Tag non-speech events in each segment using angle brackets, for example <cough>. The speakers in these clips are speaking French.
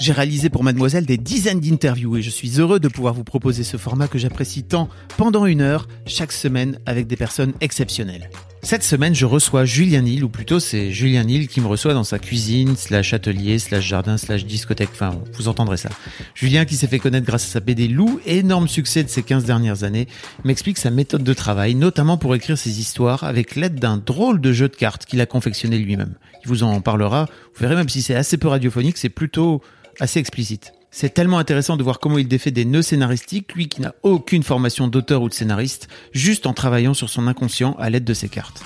J'ai réalisé pour Mademoiselle des dizaines d'interviews et je suis heureux de pouvoir vous proposer ce format que j'apprécie tant pendant une heure chaque semaine avec des personnes exceptionnelles. Cette semaine, je reçois Julien Nil, ou plutôt c'est Julien Nil qui me reçoit dans sa cuisine, slash atelier, slash jardin, slash discothèque, enfin vous entendrez ça. Julien qui s'est fait connaître grâce à sa BD Lou, énorme succès de ces 15 dernières années, m'explique sa méthode de travail, notamment pour écrire ses histoires avec l'aide d'un drôle de jeu de cartes qu'il a confectionné lui-même. Il vous en parlera, vous verrez même si c'est assez peu radiophonique, c'est plutôt assez explicite. C'est tellement intéressant de voir comment il défait des nœuds scénaristiques, lui qui n'a aucune formation d'auteur ou de scénariste, juste en travaillant sur son inconscient à l'aide de ses cartes.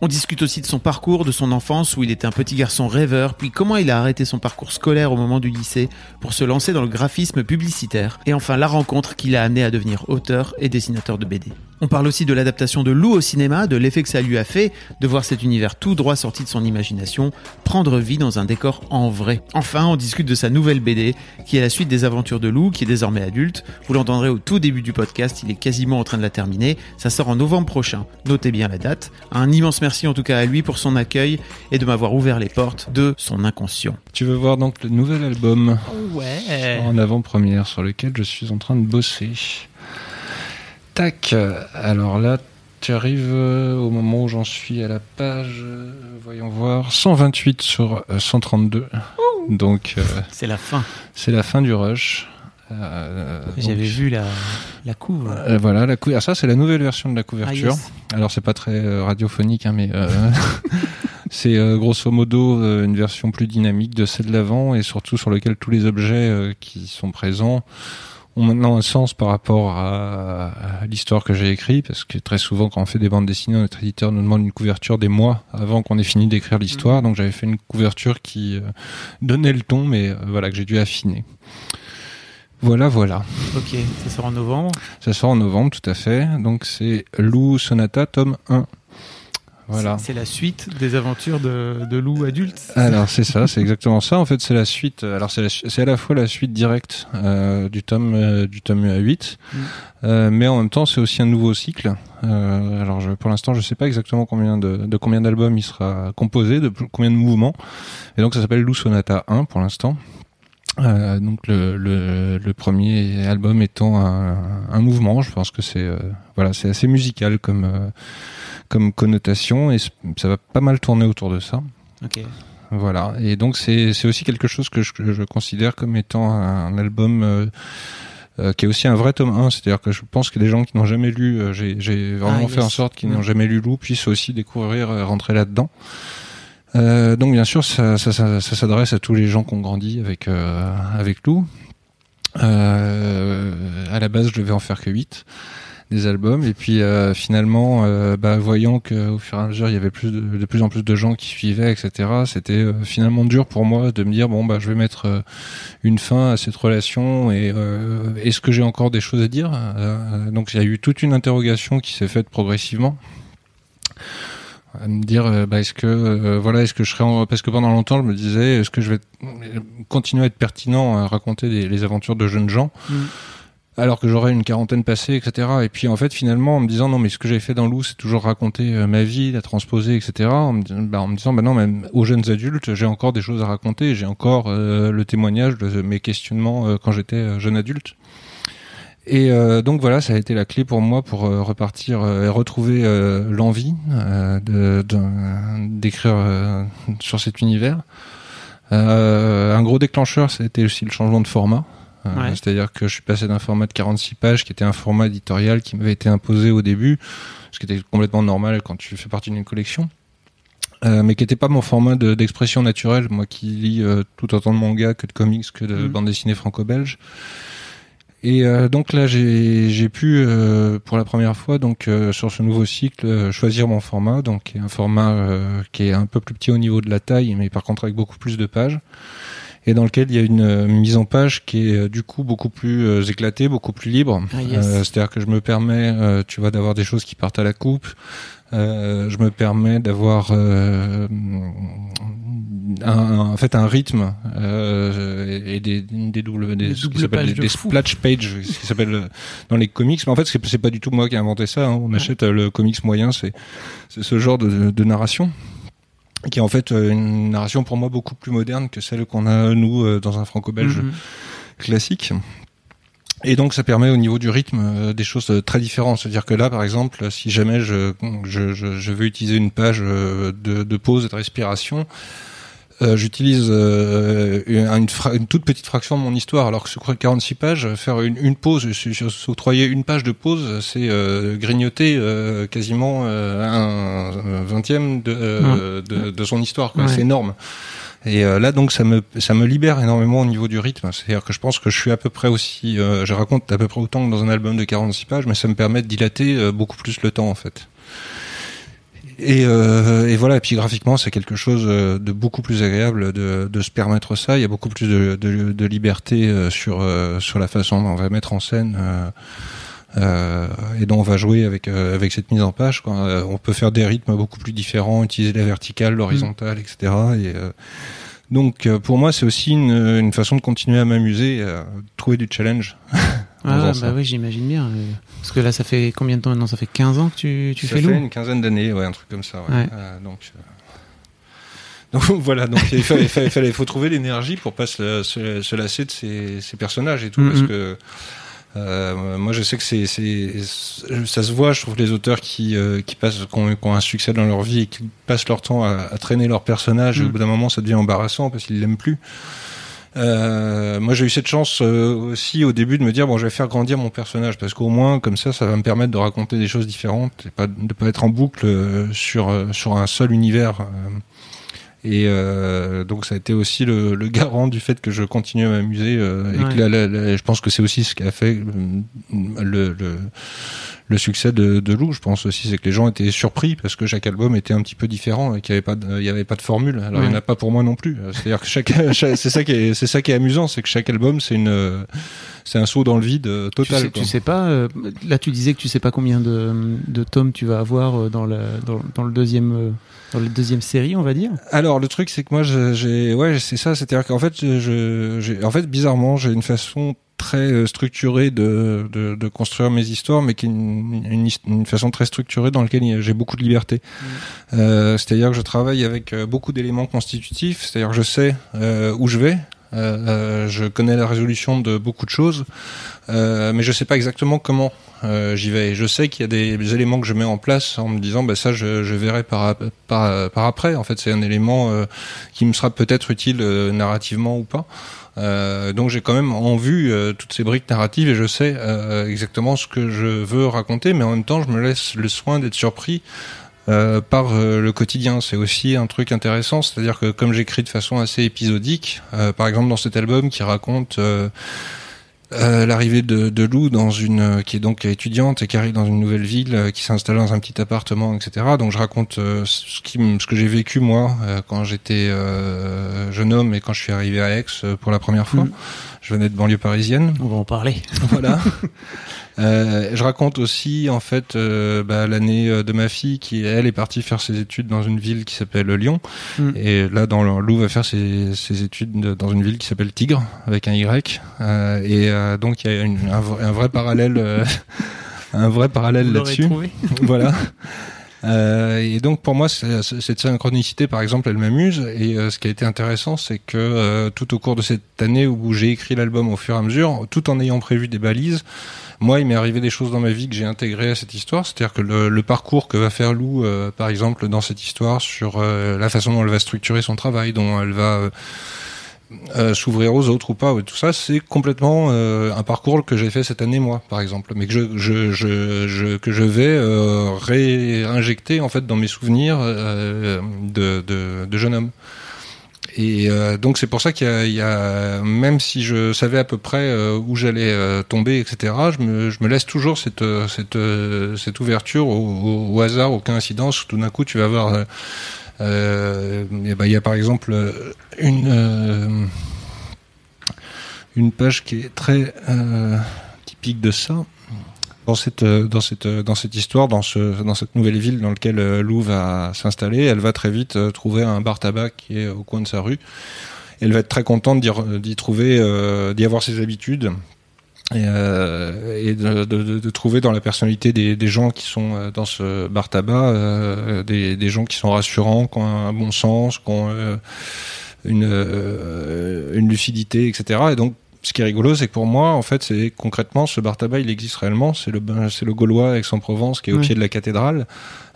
On discute aussi de son parcours, de son enfance où il était un petit garçon rêveur, puis comment il a arrêté son parcours scolaire au moment du lycée pour se lancer dans le graphisme publicitaire, et enfin la rencontre qui l'a amené à devenir auteur et dessinateur de BD. On parle aussi de l'adaptation de Lou au cinéma, de l'effet que ça lui a fait de voir cet univers tout droit sorti de son imagination prendre vie dans un décor en vrai. Enfin, on discute de sa nouvelle BD, qui est la suite des aventures de Lou, qui est désormais adulte. Vous l'entendrez au tout début du podcast, il est quasiment en train de la terminer. Ça sort en novembre prochain. Notez bien la date. Un immense merci en tout cas à lui pour son accueil et de m'avoir ouvert les portes de son inconscient. Tu veux voir donc le nouvel album? Ouais. en avant-première sur lequel je suis en train de bosser. Tac, alors là, tu arrives euh, au moment où j'en suis à la page, euh, voyons voir, 128 sur euh, 132. Donc euh, C'est la fin. c'est la fin du rush. Euh, J'avais donc, vu la, la couve. euh, voilà, la cou- ah, ça c'est la nouvelle version de la Ah, couverture. yes. Alors c'est pas très euh, radiophonique, hein, mais euh, <laughs> c'est euh, grosso modo euh, une version plus dynamique de celle de l'avant et surtout sur lequel tous les objets euh, qui sont présents ont maintenant un sens par rapport à, à l'histoire que j'ai écrite, parce que très souvent quand on fait des bandes dessinées, notre éditeur nous demande une couverture des mois avant qu'on ait fini d'écrire l'histoire, donc j'avais fait une couverture qui euh, donnait le ton, mais euh, voilà que j'ai dû affiner. Voilà, voilà. Ok, ça sort en novembre. Ça sort en novembre, tout à fait. Donc c'est Lou Sonata, tome 1. Voilà. C'est la suite des aventures de, de Lou adulte. Alors c'est ça, c'est exactement ça. En fait, c'est la suite. Alors c'est à la fois la suite directe euh, du tome euh, du tome 8, Mm. euh, mais en même temps c'est aussi un nouveau cycle. Euh, alors je, pour l'instant, je sais pas exactement combien de, de combien d'albums il sera composé, de combien de mouvements. Et donc ça s'appelle Lou Sonata 1 pour l'instant. Euh, donc le, le, le premier album étant un, un mouvement, je pense que c'est euh, voilà, c'est assez musical comme euh, comme connotation et ça va pas mal tourner autour de ça. Ok. Voilà, et donc c'est aussi quelque chose que je, je considère comme étant un, album euh, euh, qui est aussi un vrai tome 1, c'est-à-dire que je pense que les gens qui n'ont jamais lu, euh, j'ai vraiment Ah, fait en sorte qu'ils Mm. n'ont jamais lu Lou puissent aussi découvrir, euh, rentrer là-dedans. Donc bien sûr, ça, ça, ça, ça s'adresse à tous les gens qui ont grandi avec avec Lou. À la base, je devais en faire que 8 des albums. Et puis euh, finalement euh, bah, voyant que au fur et à mesure il y avait plus de, de plus en plus de gens qui suivaient etc c'était euh, finalement dur pour moi de me dire bon bah je vais mettre euh, une fin à cette relation et euh, est-ce que j'ai encore des choses à dire? Euh, donc il y a eu toute une interrogation qui s'est faite progressivement. À me dire bah, est-ce que euh, voilà est-ce que je serai en... parce que pendant longtemps je me disais est-ce que je vais continuer à être pertinent à raconter des- les aventures de jeunes gens? Mm. Alors que j'aurais une quarantaine passée, etc. Et puis en fait, finalement, en me disant non, mais ce que j'ai fait dans Lou, c'est toujours raconter euh, ma vie, la transposer, etc. En me, dis- bah, en me disant bah non, même aux jeunes adultes, j'ai encore des choses à raconter. J'ai encore euh, le témoignage de mes questionnements euh, quand j'étais jeune adulte. Et donc voilà, ça a été la clé pour moi pour repartir et retrouver l'envie d'écrire sur cet univers. Un gros déclencheur, ça a été aussi le changement de format. Euh, c'est-à-dire que je suis passé d'un format de 46 pages, qui était un format éditorial qui m'avait été imposé au début, ce qui était complètement normal quand tu fais partie d'une collection. Euh, mais qui n'était pas mon format d'expression naturelle, moi qui lis tout autant de manga que de comics que de mmh. bande dessinée franco-belge. Et euh, donc là, j'ai pu, euh, pour la première fois, donc euh, sur ce nouveau cycle, choisir mon format, donc un format qui est un peu plus petit au niveau de la taille, mais par contre avec beaucoup plus de pages, et dans lequel il y a une mise en page qui est du coup beaucoup plus éclatée, beaucoup plus libre. Ah, c'est-à-dire que je me permets, tu vois, d'avoir des choses qui partent à la coupe. je me permets d'avoir un, en fait un rythme euh, et des, des doubles des, ce qui s'appelle des, splash pages ce qui s'appelle euh, dans les comics mais en fait c'est pas du tout moi qui ai inventé ça hein. on achète euh, le comics moyen c'est c'est ce genre de, de narration qui est en fait euh, une narration pour moi beaucoup plus moderne que celle qu'on a nous dans un franco-belge mhm. classique et donc ça permet au niveau du rythme des choses très différentes. C'est-à-dire que là, par exemple, si jamais je, je, je, veux utiliser une page de, de pause et de respiration, euh, j'utilise euh, une, une, toute petite fraction de mon histoire, alors que sur 46 pages, faire une, une pause, s'octroyer une page de pause, c'est euh, grignoter euh, quasiment un vingtième de, de, de, son histoire. C'est énorme. Et là, donc, ça me, ça me libère énormément au niveau du rythme. C'est-à-dire que je pense que je suis à peu près aussi, je raconte à peu près autant que dans un album de 46 pages, mais ça me permet de dilater beaucoup plus le temps, en fait. Et, euh, et, voilà, et puis graphiquement, c'est quelque chose euh, de beaucoup plus agréable de, de, se permettre ça. Il y a beaucoup plus de, de, de liberté euh, sur, euh, sur la façon dont on va mettre en scène euh, et dont on va jouer avec, avec cette mise en page. Quoi. on peut faire des rythmes beaucoup plus différents, utiliser la verticale, l'horizontale, etc. Et, donc pour moi, c'est aussi une, une, façon de continuer à m'amuser, à trouver du challenge. <laughs> Ah, bah oui, j'imagine bien. Parce que là, ça fait combien de temps maintenant? Ça fait 15 ans que tu, tu fais loup Ça fait une quinzaine d'années, ouais, un truc comme ça. Ouais. Euh, donc, euh, donc <laughs> voilà, donc il fallait, fallait, faut trouver l'énergie pour pas se, se, lasser de ces, ces, personnages et tout, parce mm-hmm. que euh, moi, je sais que c'est, ça se voit. Je trouve les auteurs qui, euh, qui passent, qui ont, un succès dans leur vie et qui passent leur temps à, à traîner leur personnage. Et au mm. bout d'un moment, ça devient embarrassant parce qu'ils l'aiment plus. Euh, moi, j'ai eu cette chance euh, aussi au début de me dire bon, je vais faire grandir mon personnage parce qu'au moins comme ça, ça va me permettre de raconter des choses différentes et pas de pas être en boucle euh, sur sur un seul univers. Et donc ça a été aussi le, le, garant du fait que je continue à m'amuser et que là, je pense que c'est aussi ce qui a fait le, le le succès de, de Lou, je pense aussi, c'est que les gens étaient surpris parce que chaque album était un petit peu différent et qu'il n'y avait pas, de, il y avait pas de formule. Alors il n'y en a pas pour moi non plus. C'est-à-dire que <laughs> chaque, c'est ça qui est, c'est ça qui est amusant, c'est que chaque album, c'est une, c'est un saut dans le vide euh, total. Tu sais, tu sais pas, euh, là tu disais que tu sais pas combien de, de tomes tu vas avoir euh, dans, le dans, dans le deuxième dans la deuxième série, on va dire. Alors le truc c'est que moi j'ai ouais c'est ça, c'est-à-dire qu'en fait je, en fait bizarrement j'ai une façon très euh, structurée de, de, de, construire mes histoires, mais qui est une, une, façon très structurée dans laquelle j'ai beaucoup de liberté. Mm. Euh, c'est-à-dire que je travaille avec euh, beaucoup d'éléments constitutifs, c'est-à-dire que je sais euh, où je vais, euh, je connais la résolution de beaucoup de choses, euh, mais je sais pas exactement comment j'y vais. Je sais qu'il y a des, éléments que je mets en place en me disant, bah ça, je, je verrai par, par, par après. En fait, c'est un élément qui me sera peut-être utile narrativement ou pas. Euh, donc j'ai quand même en vue euh, toutes ces briques narratives et je sais euh, exactement ce que je veux raconter, mais en même temps je me laisse le soin d'être surpris par le quotidien. C'est aussi un truc intéressant, c'est-à-dire que comme j'écris de façon assez épisodique, par exemple dans cet album qui raconte euh, l'arrivée de, de, Lou dans une euh, qui est donc étudiante et qui arrive dans une nouvelle ville, euh, qui s'installe dans un petit appartement, etc. Donc je raconte ce, qui, ce que j'ai vécu moi quand j'étais jeune homme et quand je suis arrivé à Aix pour la première fois. Mm. Je venais de banlieue parisienne. On va en parler. Voilà. <laughs> Euh, je raconte aussi en fait euh, bah, l'année euh, de ma fille qui elle est partie faire ses études dans une ville qui s'appelle Lyon. Mm. et là dans Lou va faire ses, ses, études dans une ville qui s'appelle Tigre avec un Y. Euh, et euh, donc il y a une, un, un, vrai parallèle <laughs> un vrai parallèle là-dessus. <laughs> voilà. Euh, et donc pour moi, cette synchronicité, par exemple, elle m'amuse. Et ce qui a été intéressant, c'est que tout au cours de cette année où j'ai écrit l'album au fur et à mesure, tout en ayant prévu des balises, moi, il m'est arrivé des choses dans ma vie que j'ai intégrées à cette histoire. C'est-à-dire que le, parcours que va faire Lou, euh, par exemple, dans cette histoire, sur euh, la façon dont elle va structurer son travail, dont elle va euh, s'ouvrir aux autres ou pas, tout ça, c'est complètement euh, un parcours que j'ai fait cette année moi, par exemple, mais que je, je, je, je que je vais euh, réinjecter en fait dans mes souvenirs de, de, de jeune homme. Et donc c'est pour ça qu'il y, y, a, même si je savais à peu près où j'allais tomber, etc., je me, je me laisse toujours cette, cette, cette ouverture au, au, hasard, aucun incidence. Tout d'un coup, tu vas voir euh, ben, il y a par exemple une euh, une page qui est très euh, typique de ça dans cette dans cette dans cette histoire dans ce dans cette nouvelle ville dans laquelle Lou va s'installer elle va très vite trouver un bar tabac qui est au coin de sa rue elle va être très contente d'y trouver d'y avoir ses habitudes et, euh, de, trouver dans la personnalité des, des, gens qui sont euh, dans ce bar tabac euh, des, des, gens qui sont rassurants, qui ont un bon sens, qui ont euh, une, euh, une lucidité, etc. Et donc ce qui est rigolo, c'est que pour moi, en fait, c'est concrètement ce bar tabac, il existe réellement. C'est le c'est le Gaulois Aix-en-Provence qui est au pied de la cathédrale.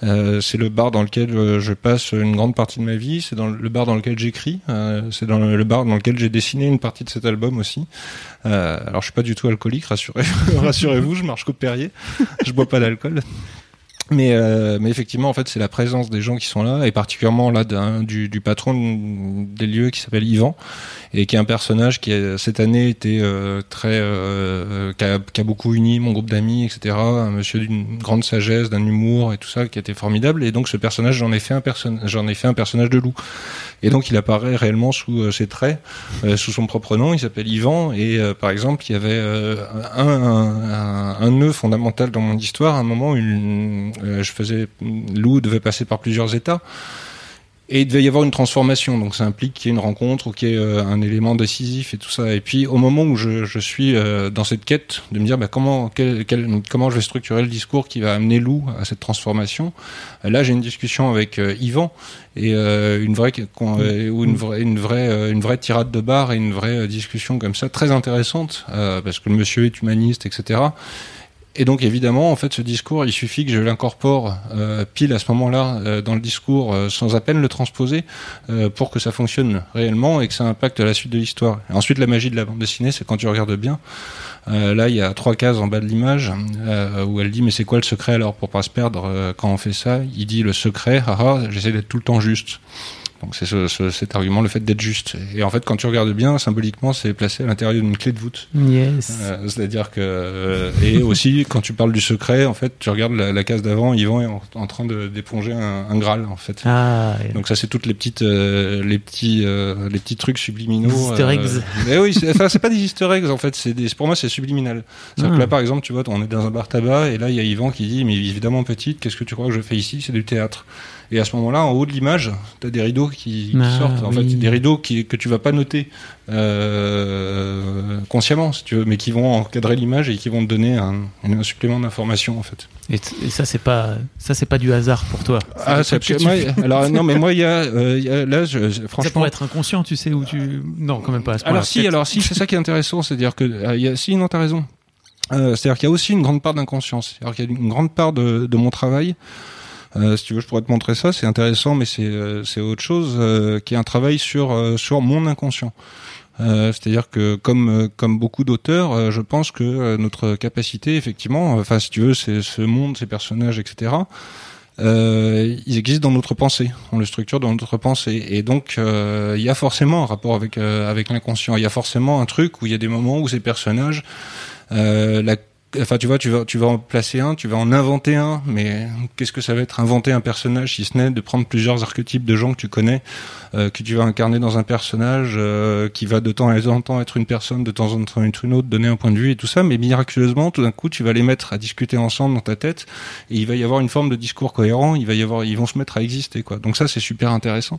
Euh, c'est le bar dans lequel euh, je passe une grande partie de ma vie. C'est dans le bar dans lequel j'écris. Euh, c'est dans le bar dans lequel j'ai dessiné une partie de cet album aussi. Alors, je suis pas du tout alcoolique, rassurez, <laughs> rassurez-vous, je marche qu'au Perrier. Je bois pas d'alcool. Mais, euh, mais effectivement, en fait, c'est la présence des gens qui sont là, et particulièrement là du, du patron des lieux qui s'appelle Yvan, et qui est un personnage qui a, cette année était euh, très, euh, qui, a, qui, a, beaucoup uni mon groupe d'amis, etc. Un monsieur d'une grande sagesse, d'un humour et tout ça, qui était formidable. Et donc ce personnage, j'en ai fait un personnage, j'en ai fait un personnage de loup. Et donc il apparaît réellement sous euh, ses traits, euh, sous son propre nom. Il s'appelle Yvan. Et par exemple, il y avait un, un, un, nœud fondamental dans mon histoire. À un moment, une euh, je faisais, Lou devait passer par plusieurs états. Et il devait y avoir une transformation, donc ça implique qu'il y ait une rencontre ou qu'il y ait euh, un élément décisif et tout ça. Et puis au moment où je, je suis euh, dans cette quête de me dire bah, comment, quel, quel, comment je vais structurer le discours qui va amener Lou à cette transformation, là j'ai une discussion avec Yvan et une vraie ou une vraie une vraie une vraie tirade de bar et une vraie discussion comme ça très intéressante parce que le monsieur est humaniste, etc. Et donc évidemment, en fait, ce discours, il suffit que je l'incorpore euh, pile à ce moment-là euh, dans le discours, euh, sans à peine le transposer, euh, pour que ça fonctionne réellement et que ça impacte la suite de l'histoire. Ensuite, la magie de la bande dessinée, c'est quand tu regardes bien. Euh, là, il y a trois cases en bas de l'image où elle dit mais c'est quoi le secret alors pour pas se perdre quand on fait ça? Il dit le secret, haha, j'essaie d'être tout le temps juste. Donc c'est ce, ce, cet argument, le fait d'être juste. Et en fait, quand tu regardes bien, symboliquement, c'est placé à l'intérieur d'une clé de voûte. Yes. Euh, C'est-à-dire que euh, et aussi quand tu parles du secret, en fait, tu regardes la, la case d'avant, Yvan est en, en train d'éponger un, un, Graal, en fait. Ah, yeah. Donc ça, c'est toutes les petites, euh, les petits, euh, les petits trucs subliminaux. Easter eggs. Euh, mais oui, enfin, c'est pas des Easter eggs en fait. C'est pour moi, c'est subliminal. Ah. que là, par exemple, tu vois, on est dans un bar tabac et là, il y a Yvan qui dit, mais évidemment petite, qu'est-ce que tu crois que je fais ici? C'est du théâtre. Et à ce moment-là, en haut de l'image, tu as des rideaux qui, ah, sortent. En oui. fait, des rideaux qui, que tu vas pas noter euh, consciemment, si tu veux, mais qui vont encadrer l'image et qui vont te donner un, un supplément d'information, en fait. Et, et, ça, c'est pas, ça, c'est pas du hasard pour toi. Ah, moi, alors non, mais moi, il y a, euh, y a là, je, je, franchement. Ça pourrait être inconscient, tu sais où tu. Non, quand même pas. À ce alors si, alors si, c'est ça qui est intéressant, c'est-à-dire que, euh, il y a, si, non, t'as raison. Euh, c'est-à-dire qu'il y a aussi une grande part d'inconscience. C'est-à-dire qu'il y a une grande part de, de mon travail. Euh, si tu veux, je pourrais te montrer ça. C'est intéressant, mais c'est euh, autre chose euh, qui est un travail sur euh, sur mon inconscient. Euh, C'est-à-dire que comme comme beaucoup d'auteurs, je pense que notre capacité, effectivement, enfin si tu veux, c'est ce monde, ces personnages, etc. Euh, ils existent dans notre pensée, on le structure dans notre pensée, et donc euh, il y a forcément un rapport avec avec l'inconscient. Il y a forcément un truc où il y a des moments où ces personnages, la Enfin, tu vois, tu vas, tu vas en placer un, tu vas en inventer un, mais qu'est-ce que ça va être inventer un personnage si ce n'est de prendre plusieurs archétypes de gens que tu connais, euh, que tu vas incarner dans un personnage euh, qui va de temps en temps être une personne, de temps en temps être une autre, donner un point de vue et tout ça, mais miraculeusement, tout d'un coup, tu vas les mettre à discuter ensemble dans ta tête et il va y avoir une forme de discours cohérent, il va y avoir, ils vont se mettre à exister, quoi. Donc ça, c'est super intéressant.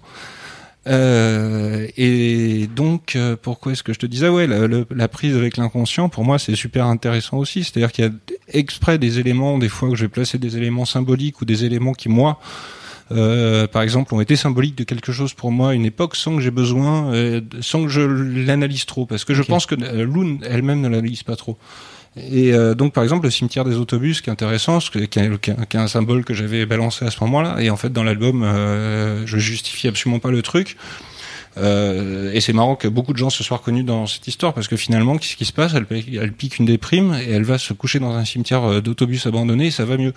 Euh, et donc, euh, pourquoi est-ce que je te disais, ouais, la, la, la prise avec l'inconscient, pour moi, c'est super intéressant aussi. C'est-à-dire qu'il y a exprès des éléments, des fois que je vais placer des éléments symboliques ou des éléments qui, moi, euh, par exemple, ont été symboliques de quelque chose pour moi à une époque sans que j'ai besoin, euh, sans que je l'analyse trop, parce que je pense que euh, Loon elle-même ne l'analyse pas trop. Et euh, donc, par exemple, le cimetière des autobus, qui est intéressant, qui est, un symbole que j'avais balancé à ce moment-là. Et en fait, dans l'album, euh, je justifie absolument pas le truc. Euh, et c'est marrant que beaucoup de gens se soient reconnus dans cette histoire parce que finalement, qu'est-ce qui se passe? Elle, pique une déprime et elle va se coucher dans un cimetière euh, d'autobus abandonné et ça va mieux.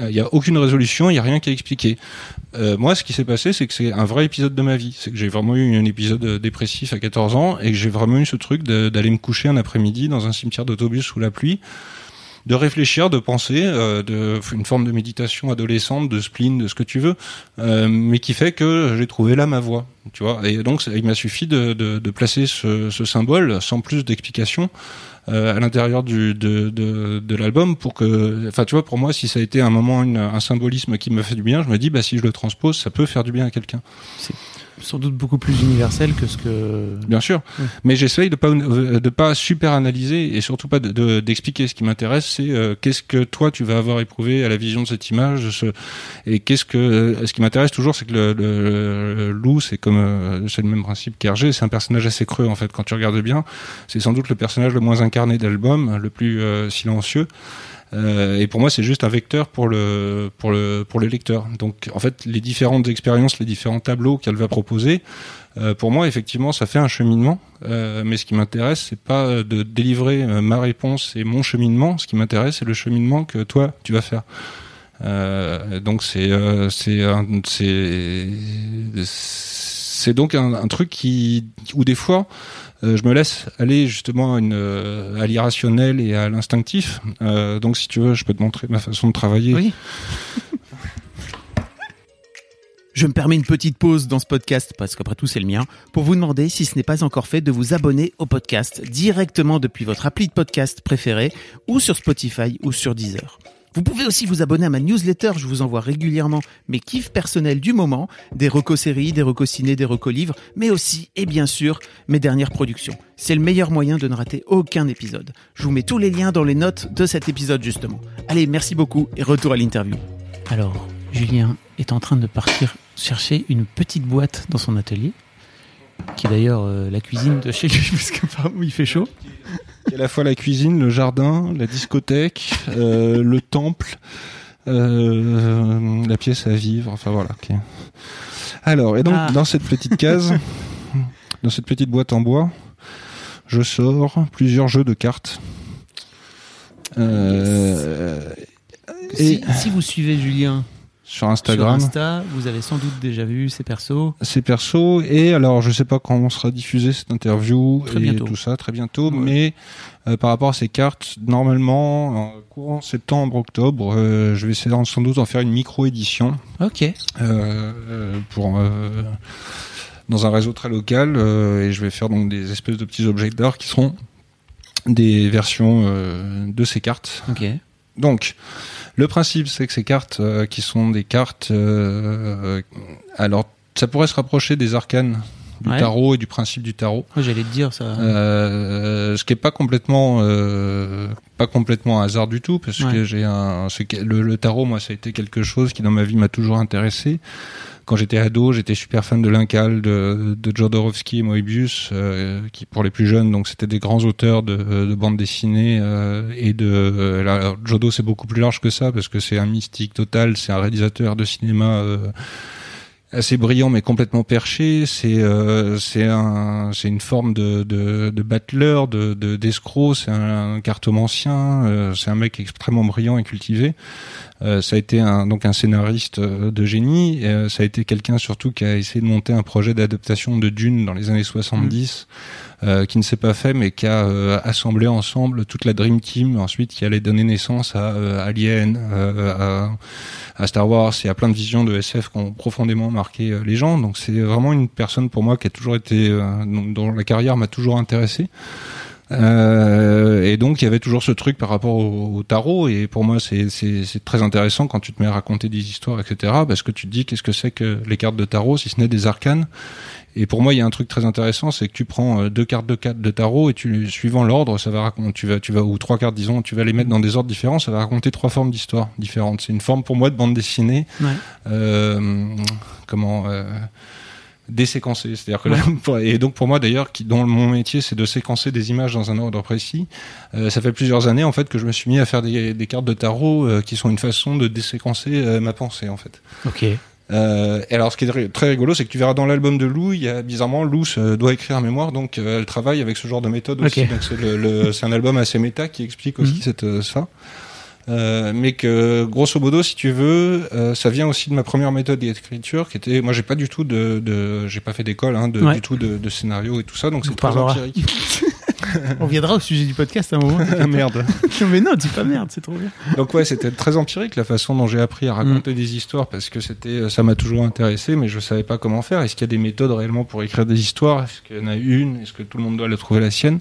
Il n'y a aucune résolution, il n'y a rien qui est expliqué. Euh, moi, ce qui s'est passé, c'est que c'est un vrai épisode de ma vie. C'est que j'ai vraiment eu un épisode dépressif à 14 ans et que j'ai vraiment eu ce truc d'aller me coucher un après-midi dans un cimetière d'autobus sous la pluie de réfléchir, de penser, euh, de une forme de méditation adolescente, de spleen, de ce que tu veux, euh, mais qui fait que j'ai trouvé là ma voie, tu vois. Et donc il m'a suffi de, de, de, placer ce, ce, symbole sans plus d'explication euh, à l'intérieur du de, de, de l'album pour que, enfin tu vois, pour moi, si ça a été un moment une, un symbolisme qui me fait du bien, je me dis bah si je le transpose, ça peut faire du bien à quelqu'un sans doute beaucoup plus universel que ce que. Bien sûr, mais j'essaye de pas de pas super analyser et surtout pas d'expliquer. De, ce qui m'intéresse, c'est euh, qu'est-ce que toi tu vas avoir éprouvé à la vision de cette image, ce, et qu'est-ce que euh, ce qui m'intéresse toujours, c'est que le, le, loup, c'est comme euh, c'est le même principe qu'Hergé, c'est un personnage assez creux en fait. Quand tu regardes bien, c'est sans doute le personnage le moins incarné d'album, le plus silencieux. Euh, et pour moi, c'est juste un vecteur pour le, pour, le, pour le lecteur. Donc, en fait, les différentes expériences, les différents tableaux qu'elle va proposer, euh, pour moi, effectivement, ça fait un cheminement. Euh, mais ce qui m'intéresse, c'est pas de délivrer ma réponse et mon cheminement. Ce qui m'intéresse, c'est le cheminement que toi, tu vas faire. Donc, c'est c'est donc un, un, truc qui, où des fois, je me laisse aller justement à, une, euh, à l'irrationnel et à l'instinctif. Euh, donc si tu veux, je peux te montrer ma façon de travailler. Oui. <laughs> Je me permets une petite pause dans ce podcast, parce qu'après tout c'est le mien, pour vous demander, si ce n'est pas encore fait, de vous abonner au podcast directement depuis votre appli de podcast préféré, ou sur Spotify ou sur Deezer. Vous pouvez aussi vous abonner à ma newsletter, je vous envoie régulièrement mes kiffs personnels du moment, des recos séries, des recos ciné, des recos livres, mais aussi, et bien sûr, mes dernières productions. C'est le meilleur moyen de ne rater aucun épisode. Je vous mets tous les liens dans les notes de cet épisode justement. Allez, merci beaucoup et retour à l'interview. Alors, Julien est en train de partir chercher une petite boîte dans son atelier, qui est d'ailleurs euh, la cuisine de chez lui, <laughs> parce qu'apparemment il fait chaud. Y a à la fois la cuisine, le jardin, la discothèque, euh, le temple, euh, la pièce à vivre. Enfin voilà. Alors, et donc ah. dans cette petite case, <laughs> dans cette petite boîte en bois, je sors plusieurs jeux de cartes. Et si vous suivez Julien sur Instagram. Sur Insta, vous avez sans doute déjà vu ces persos. Ces persos et alors je sais pas quand on sera diffusé cette interview et tout ça très bientôt, mais euh, par rapport à ces cartes, normalement en courant septembre octobre, euh, je vais essayer sans doute en faire une micro édition. Ok. Euh, pour dans un réseau très local et je vais faire donc des espèces de petits objets d'art qui seront des versions de ces cartes. Ok. Donc le principe, c'est que ces cartes, euh, qui sont des cartes, euh, alors ça pourrait se rapprocher des arcanes du tarot et du principe du tarot. J'allais te dire ça. Euh, ce qui est pas complètement pas complètement hasard du tout parce que j'ai un le, le, tarot moi ça a été quelque chose qui dans ma vie m'a toujours intéressé quand j'étais ado, j'étais super fan de Lincal, de, de Jodorowsky et Moebius, euh, qui pour les plus jeunes, donc c'était des grands auteurs de, de bande dessinée euh, et de. Euh, Jodo, c'est beaucoup plus large que ça parce que c'est un mystique total, c'est un réalisateur de cinéma assez brillant mais complètement perché. C'est euh, c'est un c'est une forme de de, de battleur, de d'escroc. c'est un, cartomancien. Euh, c'est un mec extrêmement brillant et cultivé. Euh, ça a été un donc un scénariste euh, de génie. ça a été quelqu'un surtout qui a essayé de monter un projet d'adaptation de Dune dans les années 70. Euh, qui ne s'est pas fait, mais qui a euh, assemblé ensemble toute la Dream Team, ensuite qui allait donner naissance à euh, Alien, à, à, Star Wars et à plein de visions de SF qui ont profondément marqué les gens. Donc c'est vraiment une personne pour moi qui a toujours été, dont la carrière m'a toujours intéressé. Euh, et donc il y avait toujours ce truc par rapport au, tarot et pour moi c'est très intéressant quand tu te mets à raconter des histoires etc parce que tu te dis qu'est-ce que c'est que les cartes de tarot si ce n'est des arcanes? Et pour moi, il y a un truc très intéressant, c'est que tu prends euh, deux cartes de, de tarot et tu, suivant l'ordre, ça va raconter, tu vas, tu vas, ou trois cartes, disons, tu vas les mettre dans des ordres différents, ça va raconter trois formes d'histoire différentes. C'est une forme pour moi de bande dessinée. Ouais. Euh, comment, euh, déséquencée. C'est-à-dire que et donc pour moi d'ailleurs, qui dont mon métier c'est de séquencer des images dans un ordre précis. Euh, ça fait plusieurs années en fait que je me suis mis à faire des, des cartes de tarot euh, qui sont une façon de déséquencer euh, ma pensée en fait. Ok. Euh, et alors, ce qui est très rigolo, c'est que tu verras dans l'album de Lou, il y a bizarrement Lou doit écrire un mémoire, donc elle travaille avec ce genre de méthode aussi. Donc c'est un album assez méta qui explique aussi mhm. cette, ça. Euh, mais que grosso modo, si tu veux, euh, ça vient aussi de ma première méthode d'écriture, qui était, moi, j'ai pas du tout de, de j'ai pas fait d'école, hein, de, du tout de, de, scénario et tout ça, donc c'est très empirique. <laughs> On viendra au sujet du podcast à un moment. <laughs> merde. <laughs> mais non, dis pas merde, c'est trop bien. Donc ouais, c'était très empirique la façon dont j'ai appris à raconter mm. des histoires parce que c'était, ça m'a toujours intéressé, mais je savais pas comment faire. Est-ce qu'il y a des méthodes réellement pour écrire des histoires? Est-ce qu'il y en a une? Est-ce que tout le monde doit la trouver la sienne?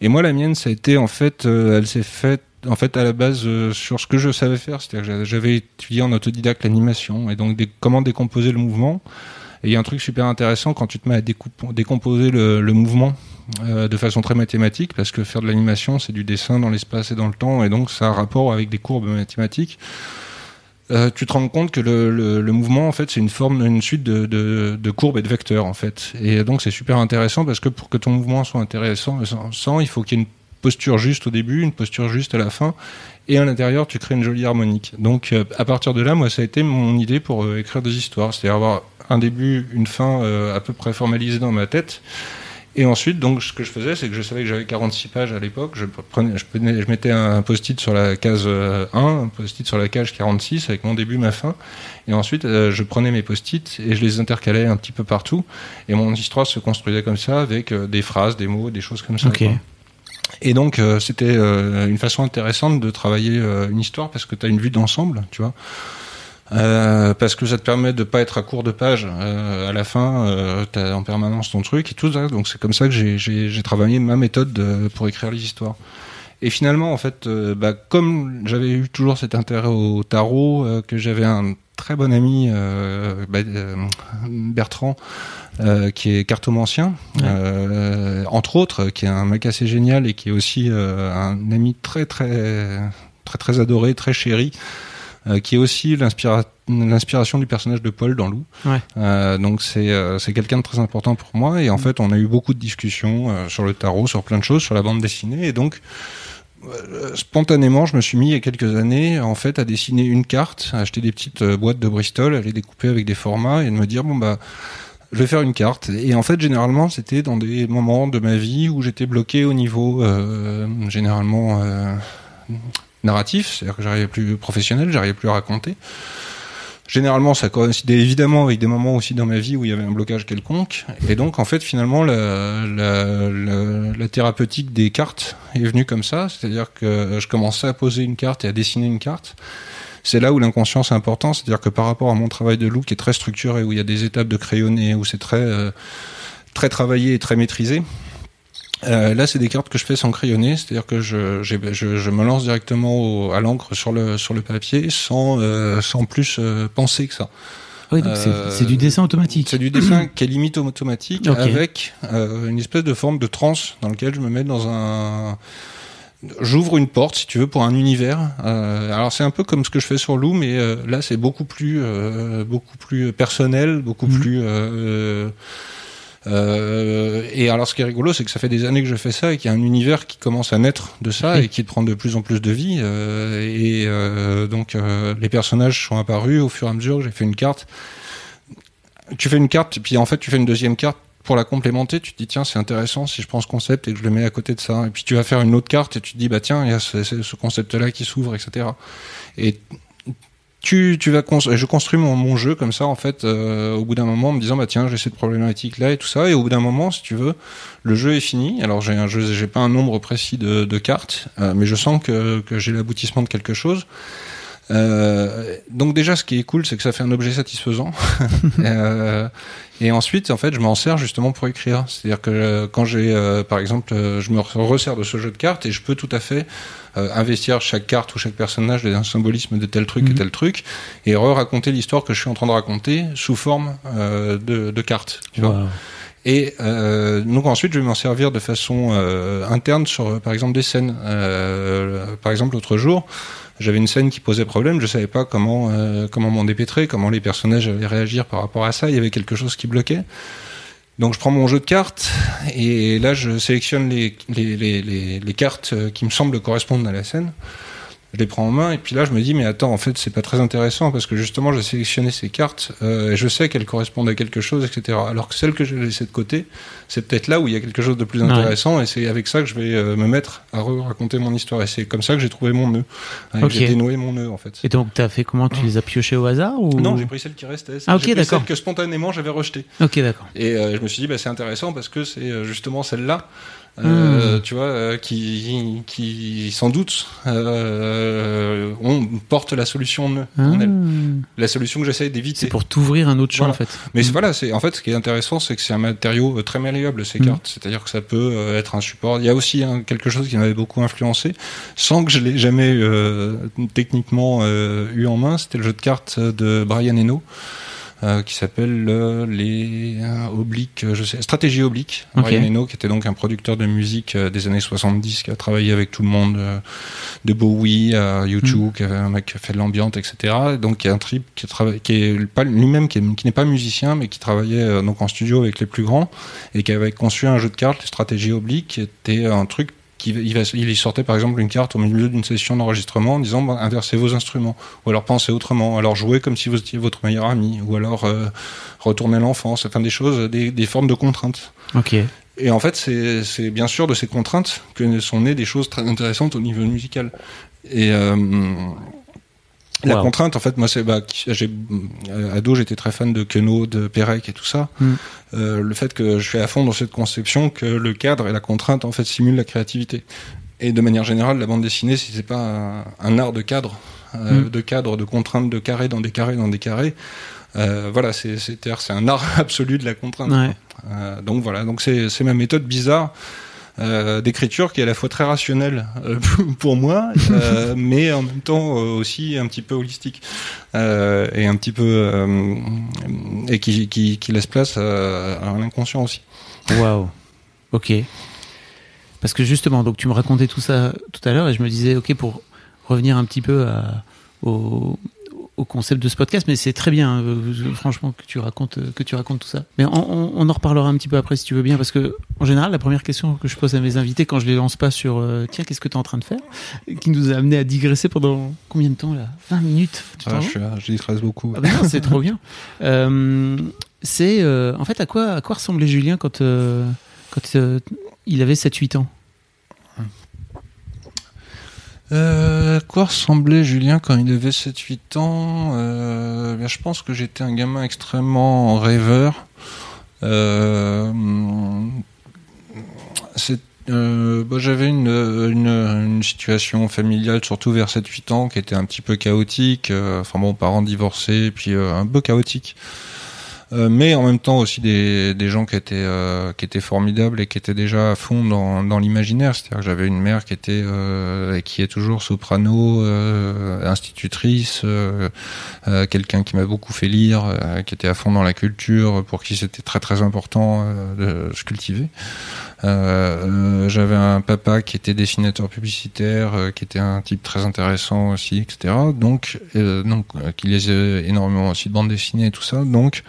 Et moi, la mienne, ça a été en fait, euh, elle s'est faite en fait à la base euh, sur ce que je savais faire, c'est-à-dire que j'avais étudié en autodidacte l'animation et donc comment décomposer le mouvement. Et il y a un truc super intéressant quand tu te mets à décomposer le, mouvement euh, de façon très mathématique, parce que faire de l'animation, c'est du dessin dans l'espace et dans le temps, et donc ça a un rapport avec des courbes mathématiques. Euh, tu te rends compte que le, mouvement, en fait, c'est une forme, une suite de, courbes et de vecteurs, en fait. Et donc, c'est super intéressant parce que pour que ton mouvement soit intéressant, sans, il faut qu'il y ait une posture juste au début, une posture juste à la fin, et à l'intérieur, tu crées une jolie harmonique. Donc, euh, à partir de là, moi, ça a été mon idée pour euh, écrire des histoires, c'est-à-dire avoir un début, une fin euh, à peu près formalisée dans ma tête. Et ensuite, donc, ce que je faisais, c'est que je savais que j'avais 46 pages à l'époque. Je, prenais, je, je mettais un post-it sur la case 1, un post-it sur la case 46 avec mon début, ma fin. Et ensuite, je prenais mes post-it et je les intercalais un petit peu partout. Et mon histoire se construisait comme ça avec des phrases, des mots, des choses comme ça. Et donc euh, c'était euh, une façon intéressante de travailler euh, une histoire parce que tu as une vue d'ensemble, tu vois. Parce que ça te permet de pas être à court de page à la fin, tu as en permanence ton truc et tout ça. Donc c'est comme ça que j'ai travaillé ma méthode pour écrire les histoires. Et finalement, en fait, bah, comme j'avais eu toujours cet intérêt au tarot, que j'avais un très bon ami, bah, Bertrand, euh, qui est cartomancien, euh, entre autres, qui est un mec assez génial et qui est aussi euh, un ami très très très très adoré, très chéri, qui est aussi l'inspiration du personnage de Paul dans Lou. donc c'est c'est quelqu'un de très important pour moi et en mm. fait on a eu beaucoup de discussions sur le tarot, sur plein de choses, sur la bande dessinée et donc spontanément, je me suis mis il y a quelques années en fait à dessiner une carte, à acheter des petites boîtes de Bristol, à les découper avec des formats et de me dire bon bah je vais faire une carte. Et en fait, généralement, c'était dans des moments de ma vie où j'étais bloqué au niveau euh, généralement euh, narratif, c'est-à-dire que j'arrivais plus professionnel, j'arrivais plus à raconter. Généralement, ça coïncidait évidemment avec des moments aussi dans ma vie où il y avait un blocage quelconque. Et donc, en fait, finalement, la, thérapeutique des cartes est venue comme ça. C'est-à-dire que je commençais à poser une carte et à dessiner une carte c'est là où l'inconscient est important, c'est-à-dire que par rapport à mon travail de loup qui est très structuré, où il y a des étapes de crayonné, où c'est très euh, très travaillé et très maîtrisé. Euh, là, c'est des cartes que je fais sans crayonner, c'est-à-dire que je, je, me lance directement à l'encre sur le sur le papier sans euh, sans plus penser que ça. Oui, c'est du dessin automatique. C'est du dessin qui est limite automatique <clears throat> avec une espèce de forme de transe dans lequel je me mets dans un j'ouvre une porte, si tu veux, pour un univers. Euh, alors c'est un peu comme ce que je fais sur Lou, mais euh, là c'est beaucoup plus, euh, beaucoup plus personnel, beaucoup mhm. plus. Et alors ce qui est rigolo, c'est que ça fait des années que je fais ça et qu'il y a un univers qui commence à naître de ça et qui prend de plus en plus de vie. et donc les personnages sont apparus au fur et à mesure. J'ai fait une carte. Tu fais une carte, puis en fait tu fais une deuxième carte pour la complémenter, tu te dis tiens c'est intéressant si je prends ce concept et que je le mets à côté de ça. Et puis tu vas faire une autre carte et tu te dis bah tiens il y a ce, concept-là qui s'ouvre, etc. Et tu, tu vas je construis mon, jeu comme ça en fait euh, au bout d'un moment en me disant bah tiens j'ai cette problématique là et tout ça. Et au bout d'un moment si tu veux le jeu est fini. Alors j'ai un jeu j'ai pas un nombre précis de, de cartes euh, mais je sens que, que j'ai l'aboutissement de quelque chose euh, donc déjà, ce qui est cool, c'est que ça fait un objet satisfaisant. <laughs> euh, et ensuite, en fait, je m'en sers justement pour écrire. C'est-à-dire que euh, quand j'ai, euh, par exemple, je me resserre de ce jeu de cartes et je peux tout à fait investir chaque carte ou chaque personnage d'un symbolisme de tel truc et mhm. tel truc et re-raconter l'histoire que je suis en train de raconter sous forme de, de cartes. Tu vois et euh, donc ensuite, je vais m'en servir de façon euh, interne sur, par exemple, des scènes. Euh, par exemple, l'autre jour, j'avais une scène qui posait problème, je savais pas comment euh, comment m'en dépêtrer, comment les personnages allaient réagir par rapport à ça. Il y avait quelque chose qui bloquait. Donc je prends mon jeu de cartes et là je sélectionne les les, les, les, les cartes qui me semblent correspondre à la scène. Je les prends en main et puis là je me dis mais attends en fait c'est pas très intéressant parce que justement j'ai sélectionné ces cartes euh, et je sais qu'elles correspondent à quelque chose etc alors que celles que j'ai laissées de côté c'est peut-être là où il y a quelque chose de plus intéressant et c'est avec ça que je vais euh, me mettre à raconter mon histoire. Et c'est comme ça que j'ai trouvé mon nœud. Okay. j'ai dénoué mon nœud en fait. Et donc tu as fait comment? Tu les as piochées au hasard ou? Non j'ai pris celles qui restaient. Ah ok d'accord. que spontanément j'avais rejetées. Ok d'accord. Et euh, je me suis dit bah, c'est intéressant parce que c'est justement celle là euh, hmm. tu vois, euh, qui, qui sans doute euh, on porte la solution en, elle. Hmm. la solution que j'essaie d'éviter. C'est pour t'ouvrir un autre champ voilà. en fait. Mais hmm. voilà, c'est en fait ce qui est intéressant, c'est que c'est un matériau très malléable ces cartes, c'est-à-dire que ça peut être un support. Il y a aussi hein, quelque chose qui m'avait beaucoup influencé, sans que je l'ai jamais techniquement eu en main. C'était le jeu de cartes de Brian Eno. Euh, qui s'appelle euh, les euh, obliques, je sais, stratégie oblique. Okay. Brian Eno, qui était donc un producteur de musique des années 70, qui a travaillé avec tout le monde, de Bowie à YouTube, mm. qui avait un mec qui a fait de l'ambiance, etc. Donc il y a un trip qui, qui est pas lui-même, qui, n'est pas musicien, mais qui travaillait donc en studio avec les plus grands et qui avait conçu un jeu de cartes, stratégie oblique, qui était un truc il, va, il sortait par exemple une carte au milieu d'une session d'enregistrement en disant bah, inversez vos instruments, ou alors pensez autrement, alors jouez comme si vous étiez votre meilleur ami, ou alors euh, retournez l'enfance, enfin des choses, des, des, formes de contraintes. Ok. Et en fait, c'est bien sûr de ces contraintes que sont nées des choses très intéressantes au niveau musical. Et euh, la contrainte, en fait, moi, c'est bah, j'ai euh, ado, j'étais très fan de Queneau, de Pérec et tout ça. Mm. Euh, le fait que je suis à fond dans cette conception que le cadre et la contrainte en fait simulent la créativité. Et de manière générale, la bande dessinée, si c'est pas un, un, art de cadre, euh, mm. de cadre, de contrainte, de carré dans des carrés dans des carrés, euh, voilà, c'est c'est un art <laughs> absolu de la contrainte. Ouais. Euh, donc voilà, donc c'est c'est ma méthode bizarre. Euh, d'écriture qui est à la fois très rationnelle euh, <laughs> pour moi, euh, <laughs> mais en même temps aussi un petit peu holistique et un petit peu et qui, qui, qui, laisse place à, un inconscient aussi. Waouh. Ok. Parce que justement, donc tu me racontais tout ça tout à l'heure et je me disais, ok, pour revenir un petit peu à, au, au concept de ce podcast, mais c'est très bien, euh, franchement, que tu racontes que tu racontes tout ça. Mais on, on, on, en reparlera un petit peu après si tu veux bien, parce que en général, la première question que je pose à mes invités quand je les lance pas sur euh, tiens, qu'est-ce que tu es en train de faire, qui nous a amené à digresser pendant combien de temps là? 20 minutes. Ah, je, suis, je digresse beaucoup. Ah ben c'est trop bien. <laughs> Euh, c'est en fait à quoi à quoi ressemblait Julien quand quand il avait 7-8 ans? Euh, quoi ressemblait Julien quand il avait 7-8 ans euh, bien, Je pense que j'étais un gamin extrêmement rêveur. Euh, bah, J'avais une, une, situation familiale, surtout vers 7-8 ans, qui était un petit peu chaotique. Enfin bon, parents divorcés, puis un peu chaotique. Euh, mais en même temps aussi des, des gens qui étaient euh, qui étaient formidables et qui étaient déjà à fond dans, dans l'imaginaire. C'est-à-dire que j'avais une mère qui était euh, qui est toujours soprano, institutrice, quelqu'un qui m'a beaucoup fait lire, qui était à fond dans la culture, pour qui c'était très très important de se cultiver. J'avais un papa qui était dessinateur publicitaire, qui était un type très intéressant aussi, etc. Donc, donc qui lisait énormément aussi de bande dessinée et tout ça. Donc,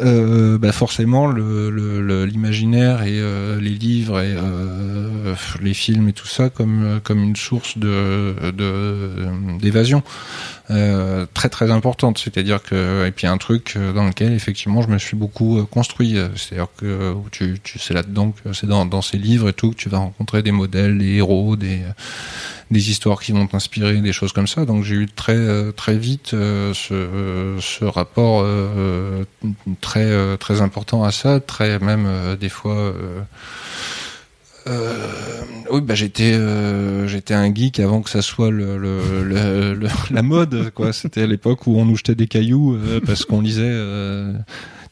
euh, bah forcément l'imaginaire et euh, les livres et euh, les films et tout ça comme comme une source de d'évasion euh, très très importante c'est-à-dire que et puis un truc dans lequel effectivement je me suis beaucoup construit c'est-à-dire que tu, tu c'est là-dedans c'est dans, dans ces livres et tout que tu vas rencontrer des modèles des héros des des histoires qui vont t'inspirer, des choses comme ça. Donc j'ai eu très euh, très vite euh, ce, ce, rapport euh, très très important à ça, très même des fois. Euh, oui, bah j'étais j'étais un geek avant que ça soit le, le, le, la mode quoi. C'était à l'époque où on nous jetait des cailloux parce qu'on lisait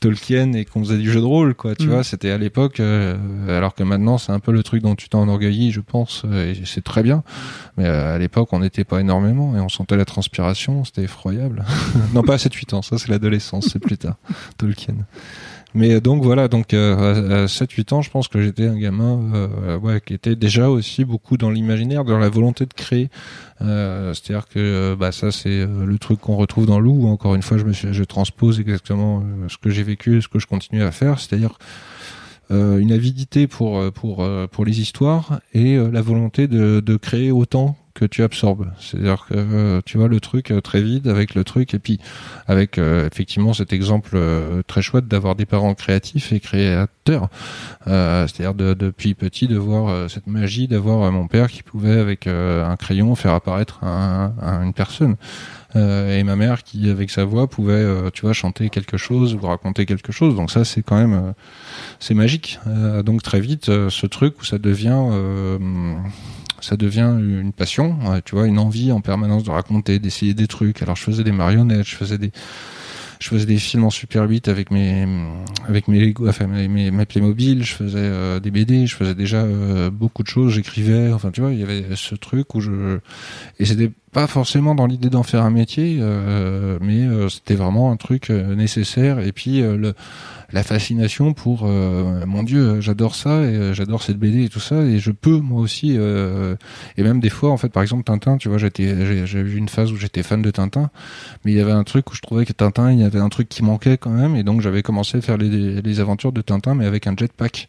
Tolkien et qu'on faisait du jeu de rôle, quoi. Tu mm. vois, c'était à l'époque, euh, alors que maintenant c'est un peu le truc dont tu t'enorgueillis, je pense, euh, et c'est très bien. Mais euh, à l'époque, on n'était pas énormément et on sentait la transpiration, c'était effroyable. <laughs> non, pas à 7-8 ans, ça c'est l'adolescence, c'est plus tard. Tolkien. Mais donc voilà, donc euh, à 7-8 ans, je pense que j'étais un gamin euh, ouais, qui était déjà aussi beaucoup dans l'imaginaire, dans la volonté de créer. Euh, C'est-à-dire que euh, bah, ça, c'est euh, le truc qu'on retrouve dans Lou. Encore une fois, je, me je transpose exactement ce que j'ai vécu, ce que je continue à faire. C'est-à-dire une avidité pour pour pour les histoires et la volonté de, de créer autant que tu absorbes. C'est-à-dire que tu vois le truc très vite avec le truc et puis avec effectivement cet exemple très chouette d'avoir des parents créatifs et créateurs. C'est-à-dire de, depuis petit de voir cette magie d'avoir mon père qui pouvait avec un crayon faire apparaître un, une personne. Euh, et ma mère qui avec sa voix pouvait euh, tu vois chanter quelque chose ou raconter quelque chose donc ça c'est quand même euh, c'est magique donc très vite ce truc où ça devient ça devient une passion tu vois une envie en permanence de raconter d'essayer des trucs alors je faisais des marionnettes je faisais des je faisais des films en Super 8 avec mes avec mes Lego, enfin mes, mes, mes Playmobil, je faisais euh, des BD, je faisais déjà euh, beaucoup de choses, j'écrivais, enfin tu vois, il y avait ce truc où je et c'était pas forcément dans l'idée d'en faire un métier, euh, mais c'était vraiment un truc nécessaire. Et puis le la fascination pour euh, mon Dieu, j'adore ça et euh, j'adore cette BD et tout ça et je peux moi aussi euh, et même des fois en fait par exemple Tintin, tu vois, j'étais j'ai eu une phase où j'étais fan de Tintin, mais il y avait un truc où je trouvais que Tintin, il y avait un truc qui manquait quand même et donc j'avais commencé à faire les, les aventures de Tintin mais avec un jetpack.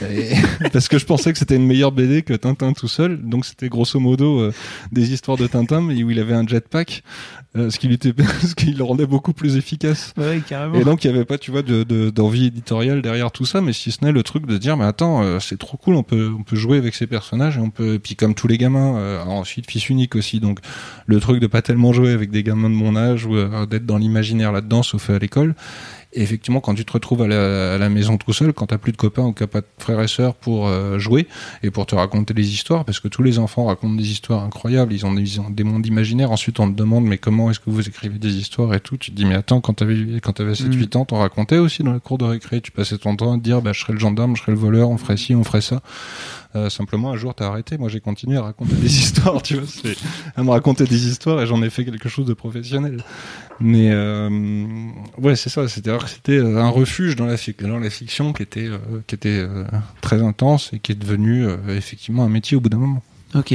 <laughs> parce que je pensais que c'était une meilleure BD que Tintin tout seul, donc c'était grosso modo des histoires de Tintin mais où il avait un jetpack ce qui lui était <laughs> ce qui le rendait beaucoup plus efficace. Ouais, carrément. Et donc il y avait pas tu vois de, de d'envie éditoriale derrière tout ça, mais si ce n'est le truc de dire, mais attends, euh, c'est trop cool, on peut, on peut jouer avec ces personnages et on peut, et puis comme tous les gamins, euh, ensuite fils unique aussi, donc le truc de pas tellement jouer avec des gamins de mon âge ou euh, d'être dans l'imaginaire là-dedans, sauf à l'école, et effectivement, quand tu te retrouves à la, maison tout seul, quand t'as plus de copains ou que pas de frères et sœurs pour euh, jouer et pour te raconter des histoires, parce que tous les enfants racontent des histoires incroyables, ils ont des, mondes imaginaires. Ensuite, on te demande, mais comment est-ce que vous écrivez des histoires et tout Tu te dis, mais attends, quand t'avais quand t'avais 7-8 mm. ans, t'en racontais aussi dans la cour de récré. Tu passais ton temps à te dire, bah, je serais le gendarme, je serais le voleur, on ferait ci, on ferait ça. Euh, simplement, un jour, t'as arrêté. Moi, j'ai continué à raconter des <laughs> histoires, tu vois, à me raconter des histoires et j'en ai fait quelque chose de professionnel. Mais euh, ouais, c'est ça. C'était euh, un refuge dans la, dans la fiction qui était qui était très intense et qui est devenu effectivement un métier au bout d'un moment. Ok.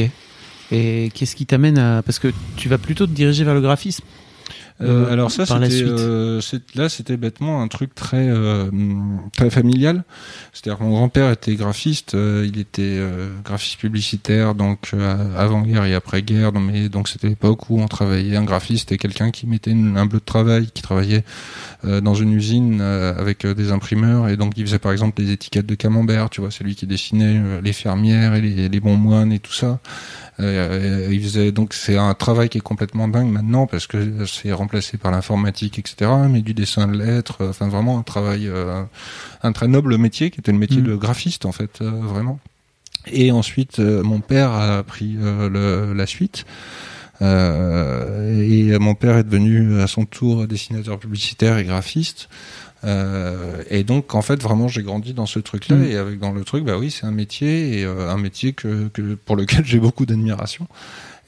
Et qu'est-ce qui t'amène à parce que tu vas plutôt te diriger vers le graphisme euh, euh, alors ça, c'était euh, là, c'était bêtement un truc très très familial. C'est-à-dire que mon grand-père était graphiste, il était graphiste publicitaire, donc avant-guerre et après-guerre. Mais donc c'était l'époque où on travaillait. Un graphiste c'était quelqu'un qui mettait un bleu de travail, qui travaillait dans une usine avec des imprimeurs et donc il faisait par exemple des étiquettes de camembert. Tu vois, c'est lui qui dessinait les fermières et les, les bons moines et tout ça. Euh, il faisait donc c'est un travail qui est complètement dingue maintenant parce que c'est remplacé par l'informatique, etc. Mais du dessin de lettres, euh, enfin vraiment un travail, euh, un très noble métier qui était le métier mm. de graphiste en fait, vraiment. Et ensuite, mon père a pris le, la suite. Euh, et mon père est devenu à son tour dessinateur publicitaire et graphiste. Euh, et donc, en fait, vraiment, j'ai grandi dans ce truc-là. Mm. Et avec dans le truc, bah oui, c'est un métier et euh, un métier que, que pour lequel <laughs> j'ai beaucoup d'admiration.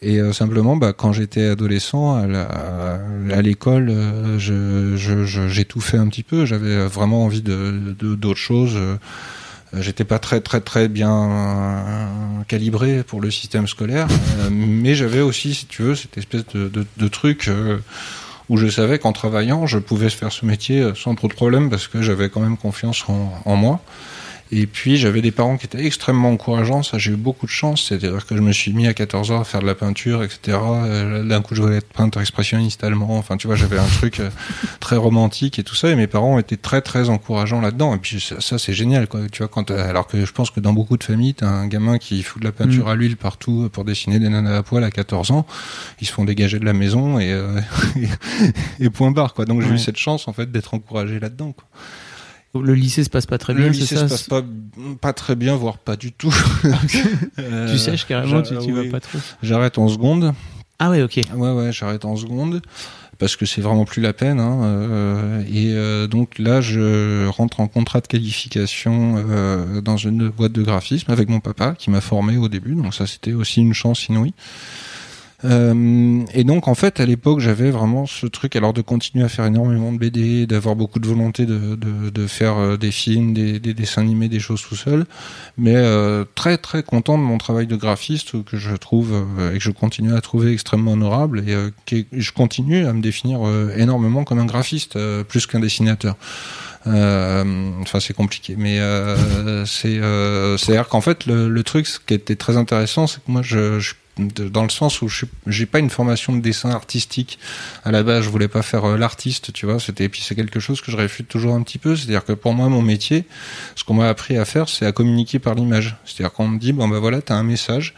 Et euh, simplement, bah, quand j'étais adolescent à l'école, je, je, j'ai tout fait un petit peu. J'avais vraiment envie de d'autres choses. J'étais pas très très très bien calibré pour le système scolaire, mais j'avais aussi, si tu veux, cette espèce de, de, de truc où je savais qu'en travaillant, je pouvais faire ce métier euh, sans trop de problèmes parce que j'avais quand même confiance en, en moi. Et puis j'avais des parents qui étaient extrêmement encourageants, ça j'ai eu beaucoup de chance, c'est-à-dire que je me suis mis à 14 ans à faire de la peinture, etc. Euh, d'un coup je voulais être peintre expressionniste allemand, enfin tu vois j'avais un truc euh, <laughs> très romantique et tout ça, et mes parents étaient très très encourageants là-dedans. Et puis ça, c'est génial, quoi. Tu vois quand alors que je pense que dans beaucoup de familles, t'as un gamin qui fout de la peinture mm. à l'huile partout pour dessiner des nanas à poil à 14 ans, ils se font dégager de la maison et, euh, <laughs> et, point barre quoi. Donc j'ai eu cette chance en fait d'être encouragé là-dedans. Quoi. Le lycée se passe pas très bien. Le lycée se passe pas, pas très bien, voire pas du tout. <laughs> euh, tu sèches carrément, tu, tu vas pas trop. J'arrête en seconde. Ah ouais, ok. Ouais, ouais, j'arrête en seconde parce que c'est vraiment plus la peine. Hein, euh, et euh, donc là, je rentre en contrat de qualification euh, dans une boîte de graphisme avec mon papa qui m'a formé au début. Donc ça, c'était aussi une chance inouïe. Euh, et donc en fait à l'époque j'avais vraiment ce truc alors de continuer à faire énormément de BD, d'avoir beaucoup de volonté de, faire euh, des films, des, des, dessins animés, des choses tout seul, mais euh, très très content de mon travail de graphiste que je trouve et que je continue à trouver extrêmement honorable et que je continue à me définir énormément comme un graphiste plus qu'un dessinateur. enfin, c'est compliqué, mais euh, c'est c'est à dire qu'en fait le, le, truc, ce qui était très intéressant, c'est que moi, je, je dans le sens où je j'ai pas une formation de dessin artistique à la base. Je voulais pas faire euh, l'artiste, tu vois. C'était puis c'est quelque chose que je réfute toujours un petit peu. C'est-à-dire que pour moi, mon métier, ce qu'on m'a appris à faire, c'est à communiquer par l'image. C'est-à-dire qu'on me dit bon ben voilà, t'as un message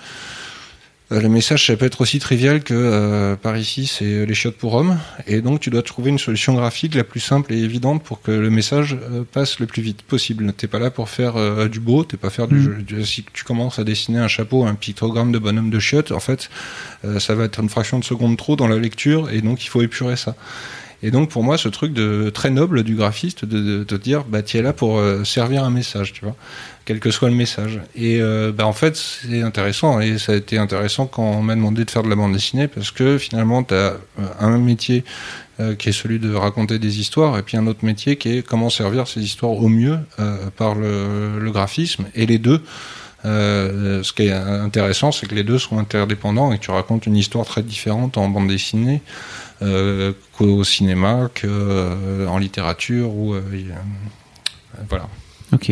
euh, le message, ça peut être aussi trivial que euh, par ici, c'est les chiottes pour hommes. Et donc, tu dois trouver une solution graphique la plus simple et évidente pour que le message euh, passe le plus vite possible. T'es pas là pour faire du beau, t'es pas faire du, mm. jeu. Si tu commences à dessiner un chapeau, un pictogramme de bonhomme de chiottes, en fait, ça va être une fraction de seconde trop dans la lecture, et donc il faut épurer ça. Et donc pour moi, ce truc de très noble du graphiste de, te dire, bah tu es là pour servir un message, tu vois quel que soit le message. Et euh, bah, en fait, c'est intéressant, et ça a été intéressant quand on m'a demandé de faire de la bande dessinée, parce que finalement, tu as euh, un métier euh, qui est celui de raconter des histoires, et puis un autre métier qui est comment servir ces histoires au mieux par le, graphisme, et les deux. ce qui est intéressant, c'est que les deux sont interdépendants et que tu racontes une histoire très différente en bande dessinée qu'au cinéma, qu'en littérature ou voilà. Ok.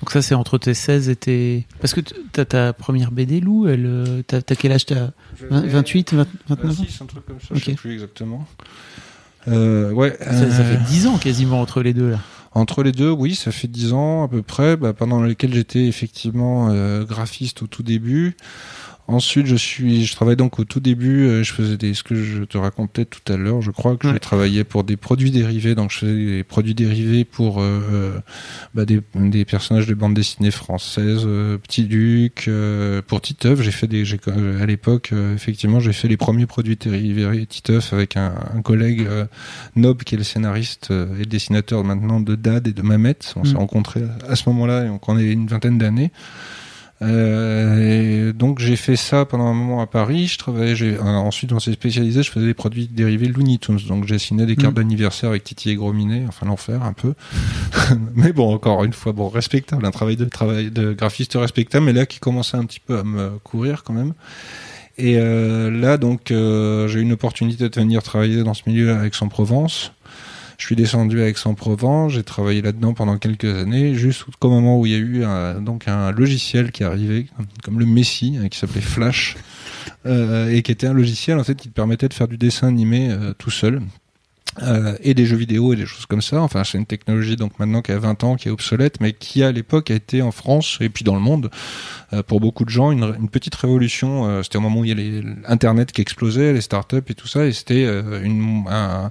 Donc ça, c'est entre tes 16 et tes... Parce que t'as ta première BD, Lou, elle... Euh, t'as quel âge T'as 28, 29 26, un truc comme ça, je sais plus exactement. Euh, ouais, ça, ça, fait 10 euh, ans quasiment entre les deux, là. Entre les deux, oui, ça fait 10 ans à peu près, bah, pendant lesquels j'étais effectivement euh, graphiste au tout début. Ensuite, je suis, je travaille donc au tout début, euh, je faisais des, ce que je te racontais tout à l'heure. Je crois que je travaillais pour des produits dérivés, donc je faisais des produits dérivés pour euh, euh bah, des, des, personnages de bande dessinée française, euh, Petit Duc, pour Titeuf. J'ai fait des, j'ai, à l'époque, effectivement, j'ai fait les premiers produits dérivés Titeuf avec un, un collègue Nob qui est le scénariste et le dessinateur maintenant de Dad et de Mamet. On s'est mm. rencontrés à ce moment-là, et on est une vingtaine d'années. Euh, donc j'ai fait ça pendant un moment à Paris. Je travaillais. J'ai, euh, ensuite, on s'est spécialisé. Je faisais des produits dérivés Looney Tunes. Donc j'ai signé des cartes mm. d'anniversaire avec Titi et Grominet. Enfin l'enfer un peu. <laughs> mais bon, encore une fois, bon respectable, un travail de travail de graphiste respectable. Mais là qui commençait un petit peu à me courir quand même. Et euh, là donc euh, j'ai eu une opportunité de venir travailler dans ce milieu avec Aix-en-Provence. Je suis descendu à Aix-en-Provence, j'ai travaillé là-dedans pendant quelques années, jusqu'au moment où il y a eu un, donc un logiciel qui est arrivé, comme le Messi, hein, qui s'appelait Flash, euh, et qui était un logiciel en fait qui te permettait de faire du dessin animé euh, tout seul. Euh, et des jeux vidéo et des choses comme ça. Enfin, c'est une technologie donc maintenant qui a 20 ans, qui est obsolète, mais qui à l'époque a été en France et puis dans le monde euh, pour beaucoup de gens une, une petite révolution. Euh, c'était au moment où il y a l'internet qui explosait, les startups et tout ça, et c'était une un,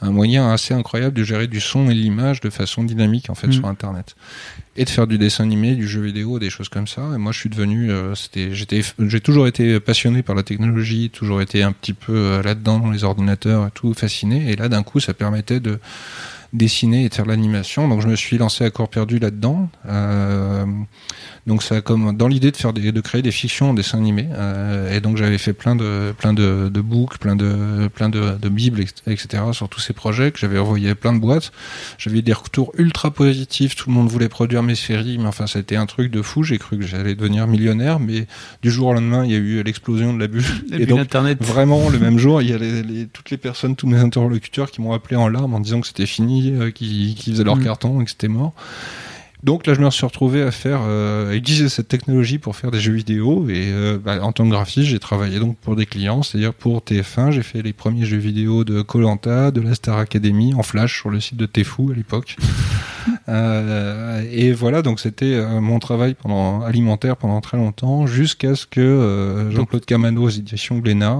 un moyen assez incroyable de gérer du son et l'image de façon dynamique en fait mm. sur internet et de faire du dessin animé, du jeu vidéo, des choses comme ça. Et moi, je suis devenu, euh, c'était, j'étais, j'ai toujours été passionné par la technologie, toujours été un petit peu euh, là-dedans dans les ordinateurs et tout, fasciné. Et là, d'un coup, ça permettait de dessiner et de faire l'animation. Donc je me suis lancé à corps perdu là-dedans. Euh, donc ça comme dans l'idée de faire des, de créer des fictions en dessin animé. Euh, et donc j'avais fait plein de plein de, de books, plein de plein de, de bibles, etc. sur tous ces projets que j'avais envoyé plein de boîtes. J'avais eu des retours ultra positifs. Tout le monde voulait produire mes séries, mais enfin c'était un truc de fou. J'ai cru que j'allais devenir millionnaire, mais du jour au lendemain il y a eu l'explosion de la bulle. Et, donc Internet. vraiment le même jour il y a les, toutes les personnes, tous mes interlocuteurs qui m'ont appelé en larmes en disant que c'était fini, euh, qu'ils qui faisaient leur mmh. carton et que c'était mort. Donc là, je me suis retrouvé à faire, euh, utiliser cette technologie pour faire des jeux vidéo. Et euh, bah, en tant que graphiste, j'ai travaillé donc pour des clients, c'est-à-dire pour TF1. J'ai fait les premiers jeux vidéo de Colanta, de la Star Academy en Flash sur le site de Tfou à l'époque. Euh, et voilà, donc c'était euh, mon travail alimentaire pendant très longtemps, jusqu'à ce que euh, Jean-Claude Camano aux éditions Glénat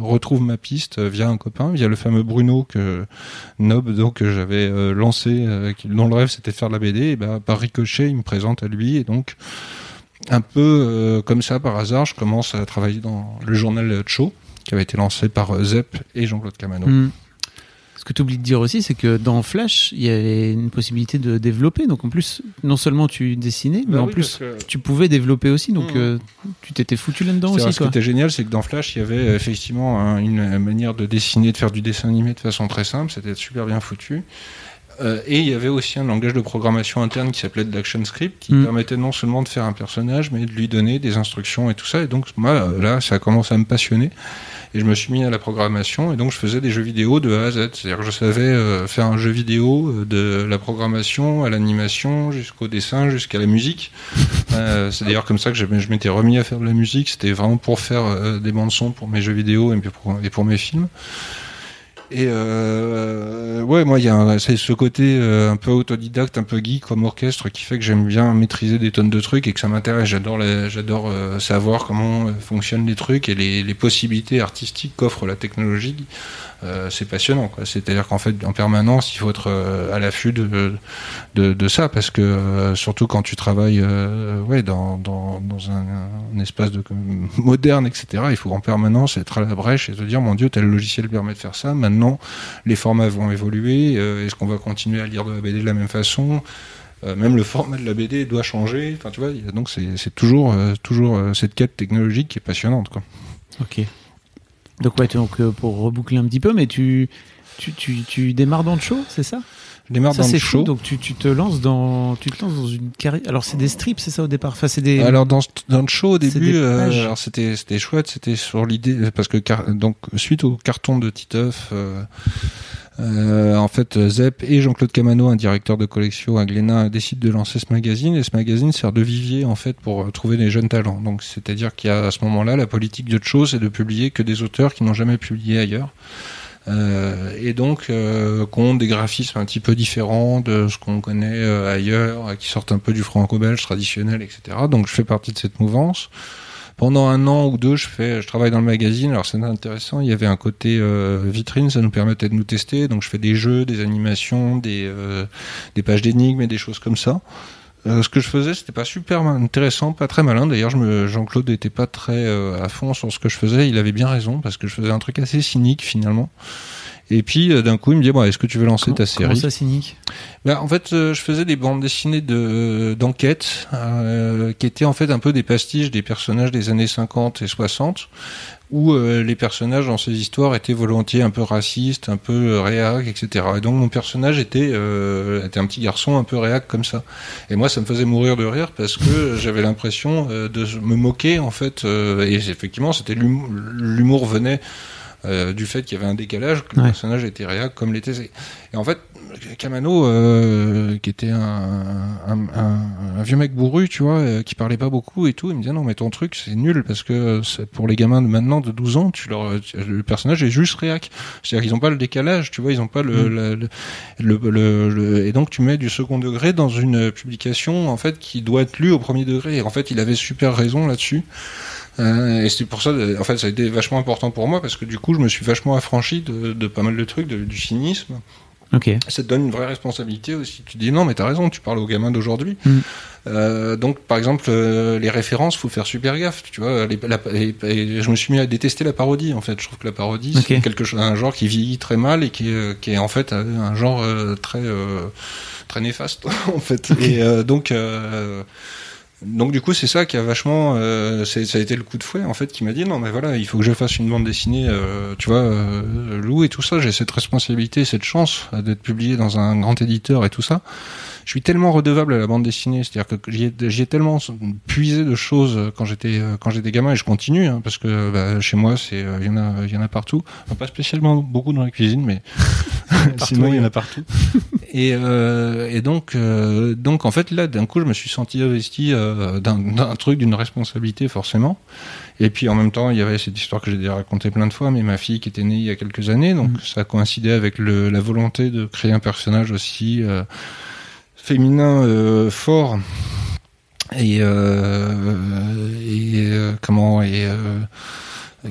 retrouve ma piste via un copain, via le fameux Bruno que Nob donc j'avais lancé, dont le rêve c'était de faire de la BD. Et bah, par ricochet, il me présente à lui et donc un peu comme ça par hasard, je commence à travailler dans le journal Cho, qui avait été lancé par euh, Zep et Jean-Claude Camano. Hmm. Que tu oublies de dire aussi, c'est que dans Flash, il y avait une possibilité de développer. Donc en plus, non seulement tu dessinais, mais Bah en oui, plus, que- tu pouvais développer aussi. Donc Mhm. euh, tu t'étais foutu là-dedans C'est vrai, aussi. ce qui était génial, c'est que dans Flash, il y avait effectivement un- une manière de dessiner, de faire du dessin animé de façon très simple. C'était super bien foutu. Euh, et il y avait aussi un langage de programmation interne qui s'appelait de l'ActionScript, qui Mm. permettait non seulement de faire un personnage, mais de lui donner des instructions et tout ça. Et donc, moi, là, ça a commencé à me passionner. Et je me suis mis à la programmation, et donc je faisais des jeux vidéo de A à Z. C'est-à-dire que je savais euh, faire un jeu vidéo euh, de la programmation à l'animation, jusqu'au dessin, jusqu'à la musique. <laughs> Euh, c'est d'ailleurs comme ça que je, je m'étais remis à faire de la musique. C'était vraiment pour faire des bandes son pour mes jeux vidéo et puis pour, et pour mes films. Et euh, ouais, moi, il y a c'est ce côté euh, un peu autodidacte, un peu geek comme orchestre qui fait que j'aime bien maîtriser des tonnes de trucs et que ça m'intéresse. J'adore, j'adore euh, savoir comment euh, fonctionnent les trucs et les, les possibilités artistiques qu'offre la technologie. Euh, c'est passionnant. C'est-à-dire qu'en fait, en permanence, il faut être euh, à l'affût de, ça parce que euh, surtout quand tu travailles ouais, dans, un, espace de, moderne, etc., il faut en permanence être à la brèche et te dire, mon Dieu, tel logiciel permet de faire ça. Maintenant, les formats vont évoluer. Est-ce qu'on va continuer à lire de la BD de la même façon? Même le format de la BD doit changer. Tu vois, donc c'est toujours, toujours cette quête technologique qui est passionnante. Quoi. Ok. Donc ouais, donc euh, pour reboucler un petit peu, mais tu tu, tu, tu démarres dans le show, c'est ça? Je démarre Ça dans c'est le fou. show. Donc tu, tu te lances dans tu te lances dans une carrière. Alors c'est des strips, c'est ça au départ? Enfin c'est des. Alors dans, dans le show au début, euh, alors c'était c'était chouette, c'était sur l'idée parce que car- donc suite au carton de Titeuf, euh, euh, en fait Zep et Jean-Claude Camano, un directeur de collection à Glénat, décident de lancer ce magazine et ce magazine sert de vivier en fait pour euh, trouver des jeunes talents. Donc c'est-à-dire qu'il y a à ce moment-là la politique de chose c'est de publier que des auteurs qui n'ont jamais publié ailleurs. Euh, et donc euh, qu'on des graphismes un petit peu différents de ce qu'on connaît euh, ailleurs, qui sortent un peu du franco-belge traditionnel, etc. Donc je fais partie de cette mouvance. Pendant un an ou deux, je fais, je travaille dans le magazine. Alors c'est intéressant. Il y avait un côté euh, vitrine, ça nous permettait de nous tester. Donc je fais des jeux, des animations, des euh, des pages d'énigmes et des choses comme ça. Euh, ce que je faisais, c'était pas super intéressant, pas très malin. D'ailleurs, je Jean-Claude n'était pas très euh, à fond sur ce que je faisais. Il avait bien raison parce que je faisais un truc assez cynique finalement. Et puis euh, d'un coup, il me dit bon, est-ce que tu veux lancer Comment- ta comment série ça cynique Bah, en fait, euh, je faisais des bandes dessinées de d'enquête euh, qui étaient en fait un peu des pastiches des personnages des années 50 et 60 où euh, les personnages dans ces histoires étaient volontiers un peu racistes, un peu réac, etc. Et donc mon personnage était, euh, était un petit garçon un peu réac comme ça. Et moi, ça me faisait mourir de rire parce que <laughs> j'avais l'impression euh, de me moquer en fait. et effectivement, c'était l'humour venait euh, du fait qu'il y avait un décalage, que le personnage était réac comme l'était. Et en fait, Camano, euh, qui était un, un, un- un vieux mec bourru, tu vois, euh, qui parlait pas beaucoup et tout, il me disait non mais ton truc c'est nul parce que pour les gamins de maintenant de 12 ans, tu leur, le personnage est juste réac. C'est-à-dire qu'ils ont pas le décalage, tu vois, ils ont pas le, Mm. le- le- le- et donc tu mets du second degré dans une publication en fait qui doit être lue au premier degré. Et en fait, il avait super raison là-dessus. Euh, et c'est pour ça, en fait, ça a été vachement important pour moi parce que du coup, je me suis vachement affranchi de, de pas mal de trucs, de- du cynisme Ok. ça te donne une vraie responsabilité aussi. Tu te dis non, mais t'as raison, tu parles aux gamins d'aujourd'hui. Mm. Euh, donc, par exemple, euh, les références, faut faire super gaffe. Tu vois, les- la- je me suis mis à détester la parodie. En fait, je trouve que la parodie, c'est quelque chose, un genre qui vieillit très mal et qui est, qui est en fait un genre euh, très euh, très néfaste <laughs> en fait. Et euh, donc. Donc du coup c'est ça qui a vachement euh, ça a été le coup de fouet en fait qui m'a dit non mais voilà il faut que je fasse une bande dessinée euh, tu vois euh, Lou et tout ça. J'ai cette responsabilité cette chance euh, d'être publié dans un grand éditeur et tout ça. Je suis tellement redevable à la bande dessinée c'est-à-dire que j'y ai, ai tellement puisé de choses euh, quand j'étais euh, quand j'étais gamin et je continue hein, parce que bah, chez moi c'est il y en a il y en a partout. Pas spécialement beaucoup dans la cuisine mais sinon il y en a partout <laughs> et, euh, et donc, euh, donc en fait là, d'un coup, je me suis senti investi euh, d'un truc, d'une responsabilité forcément. Et puis en même temps, il y avait cette histoire que j'ai déjà racontée plein de fois, mais ma fille qui était née il y a quelques années, donc Mhm. ça a coïncidé avec le, la volonté de créer un personnage aussi euh, féminin euh, fort et, euh, et euh, comment et euh,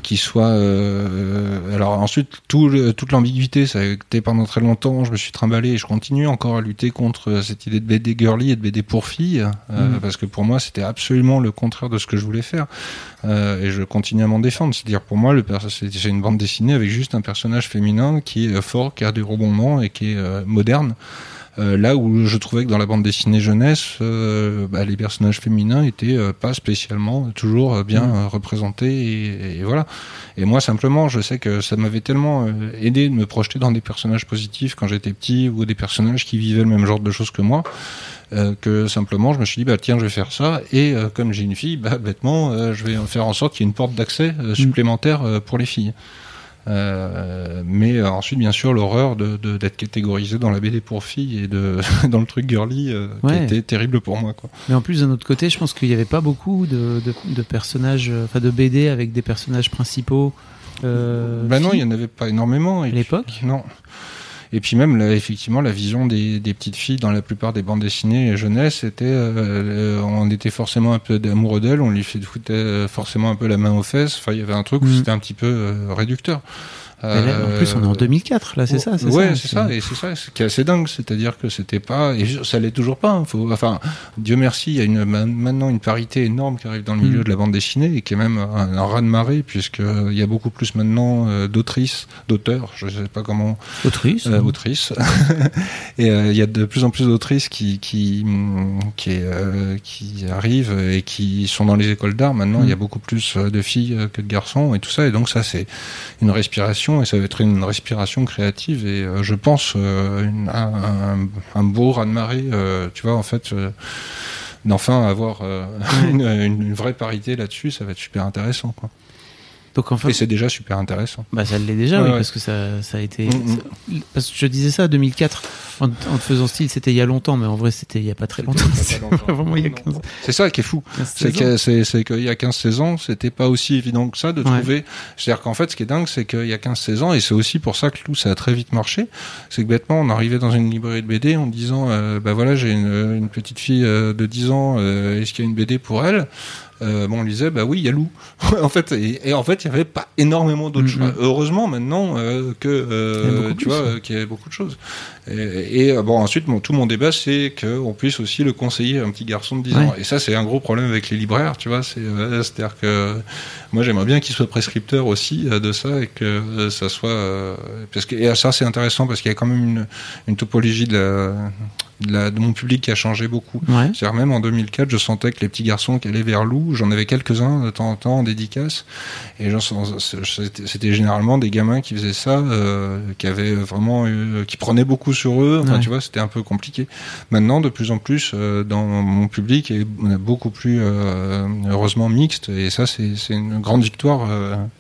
qui soit euh, alors ensuite tout le, toute l'ambiguïté ça a été pendant très longtemps je me suis trimballé et je continue encore à lutter contre cette idée de BD girly et de BD pour filles euh, Mhm. parce que pour moi c'était absolument le contraire de ce que je voulais faire. Euh, et je continue à m'en défendre. C'est-à-dire pour moi c'est une bande dessinée avec juste un personnage féminin qui est euh, fort qui a des rebondements et qui est euh, moderne. euh, là où je trouvais que dans la bande dessinée jeunesse, euh, bah, les personnages féminins étaient euh, pas spécialement toujours euh, bien euh, représentés et, et voilà. Et moi simplement, je sais que ça m'avait tellement euh, aidé de me projeter dans des personnages positifs quand j'étais petit ou des personnages qui vivaient le même genre de choses que moi. euh, que simplement je me suis dit bah tiens je vais faire ça et euh, comme j'ai une fille bah bêtement euh, je vais faire en sorte qu'il y ait une porte d'accès euh, supplémentaire euh, pour les filles euh, mais euh, ensuite, bien sûr, l'horreur de de- d'être catégorisé dans la BD pour filles et de <laughs> dans le truc girly euh, qui Ouais. été terrible pour moi. Quoi. Mais en plus, d'un autre côté, je pense qu'il n'y avait pas beaucoup de, de, de personnages, enfin de BD avec des personnages principaux. Euh, bah non, il filles. y en avait pas énormément. Et À l'époque? Non. Et puis même, là, effectivement, la vision des, des petites filles dans la plupart des bandes dessinées jeunesse, c'était, euh, euh, on était forcément un peu amoureux d'elle, on lui foutait euh, forcément un peu la main aux fesses. Enfin, il y avait un truc où Mhm. c'était un petit peu euh, réducteur. Là, en plus, on est en Euh, 2004, là, c'est ça c'est ouais, c'est ça, et c'est ça, ce qui est assez dingue, c'est-à-dire que c'était pas, et ça l'est toujours pas. hein, faut, enfin, Dieu merci, il y a une, ma- maintenant une parité énorme qui arrive dans le milieu Mm. de la bande dessinée et qui est même un, un raz de marée puisque euh, y a beaucoup plus maintenant euh, d'autrices, d'auteurs, je sais pas comment, Autrice. euh, autrices, <laughs> et euh, il y a de plus en plus d'autrices qui qui hum, qui, euh, qui arrivent et qui sont dans les écoles d'art. Maintenant, il y a Mm. beaucoup plus euh, de filles euh, que de garçons et tout ça, et donc ça c'est une respiration et ça va être une respiration créative et euh, je pense euh, un, beau raz de marée euh, tu vois en fait d'enfin avoir <laughs> une, vraie parité là-dessus ça va être super intéressant Donc enfin, et c'est déjà super intéressant bah, ça l'est déjà, Ouais, oui, ouais. parce que ça, ça a été. Mm, mm. ça- Parce que je disais ça, 2004, en, en te faisant style, c'était il y a longtemps, mais en vrai, c'était il y a pas très longtemps. C'est <laughs> vraiment il y a 15 c'est ça qui est fou 15 c'est qu'il y a 15-16 ans c'était pas aussi évident que ça de Ouais. trouver c'est-à-dire qu'en fait ce qui est dingue c'est qu'il y a 15-16 ans et c'est aussi pour ça que Lou ça a très vite marché c'est que bêtement on arrivait dans une librairie de BD en disant euh, bah voilà j'ai une, une petite fille euh, de 10 ans euh, est-ce qu'il y a une BD pour elle? Euh, bon, on lui disait, bah oui, il y a Lou. <laughs> en fait, et, et en fait, il y avait pas énormément d'autres Mhm. choix. Heureusement maintenant euh, que euh, tu plus, vois qu'il y avait beaucoup de choses. Et, et, euh, bon, ensuite, mon, tout mon débat, c'est qu'on puisse aussi le conseiller à un petit garçon de 10 ans. Ouais. Et ça, c'est un gros problème avec les libraires, tu vois. C'est, c'est-à-dire que moi, j'aimerais bien qu'il soit prescripteur aussi de ça et que ça soit parce que et ça, c'est intéressant parce qu'il y a quand même une, une topologie de, la, de, la- de mon public qui a changé beaucoup. Ouais. C'est-à-dire même en 2004, je sentais que les petits garçons qui allaient vers Lou, j'en avais quelques-uns de temps en temps en dédicace, et c'était généralement des gamins qui faisaient ça, euh, qui avaient vraiment, qui prenaient beaucoup sur eux. Enfin, Ouais. tu vois, c'était un peu compliqué. Maintenant, de plus en plus, euh, dans mon public, est beaucoup plus euh, heureusement mixte, et ça, c'est une grande victoire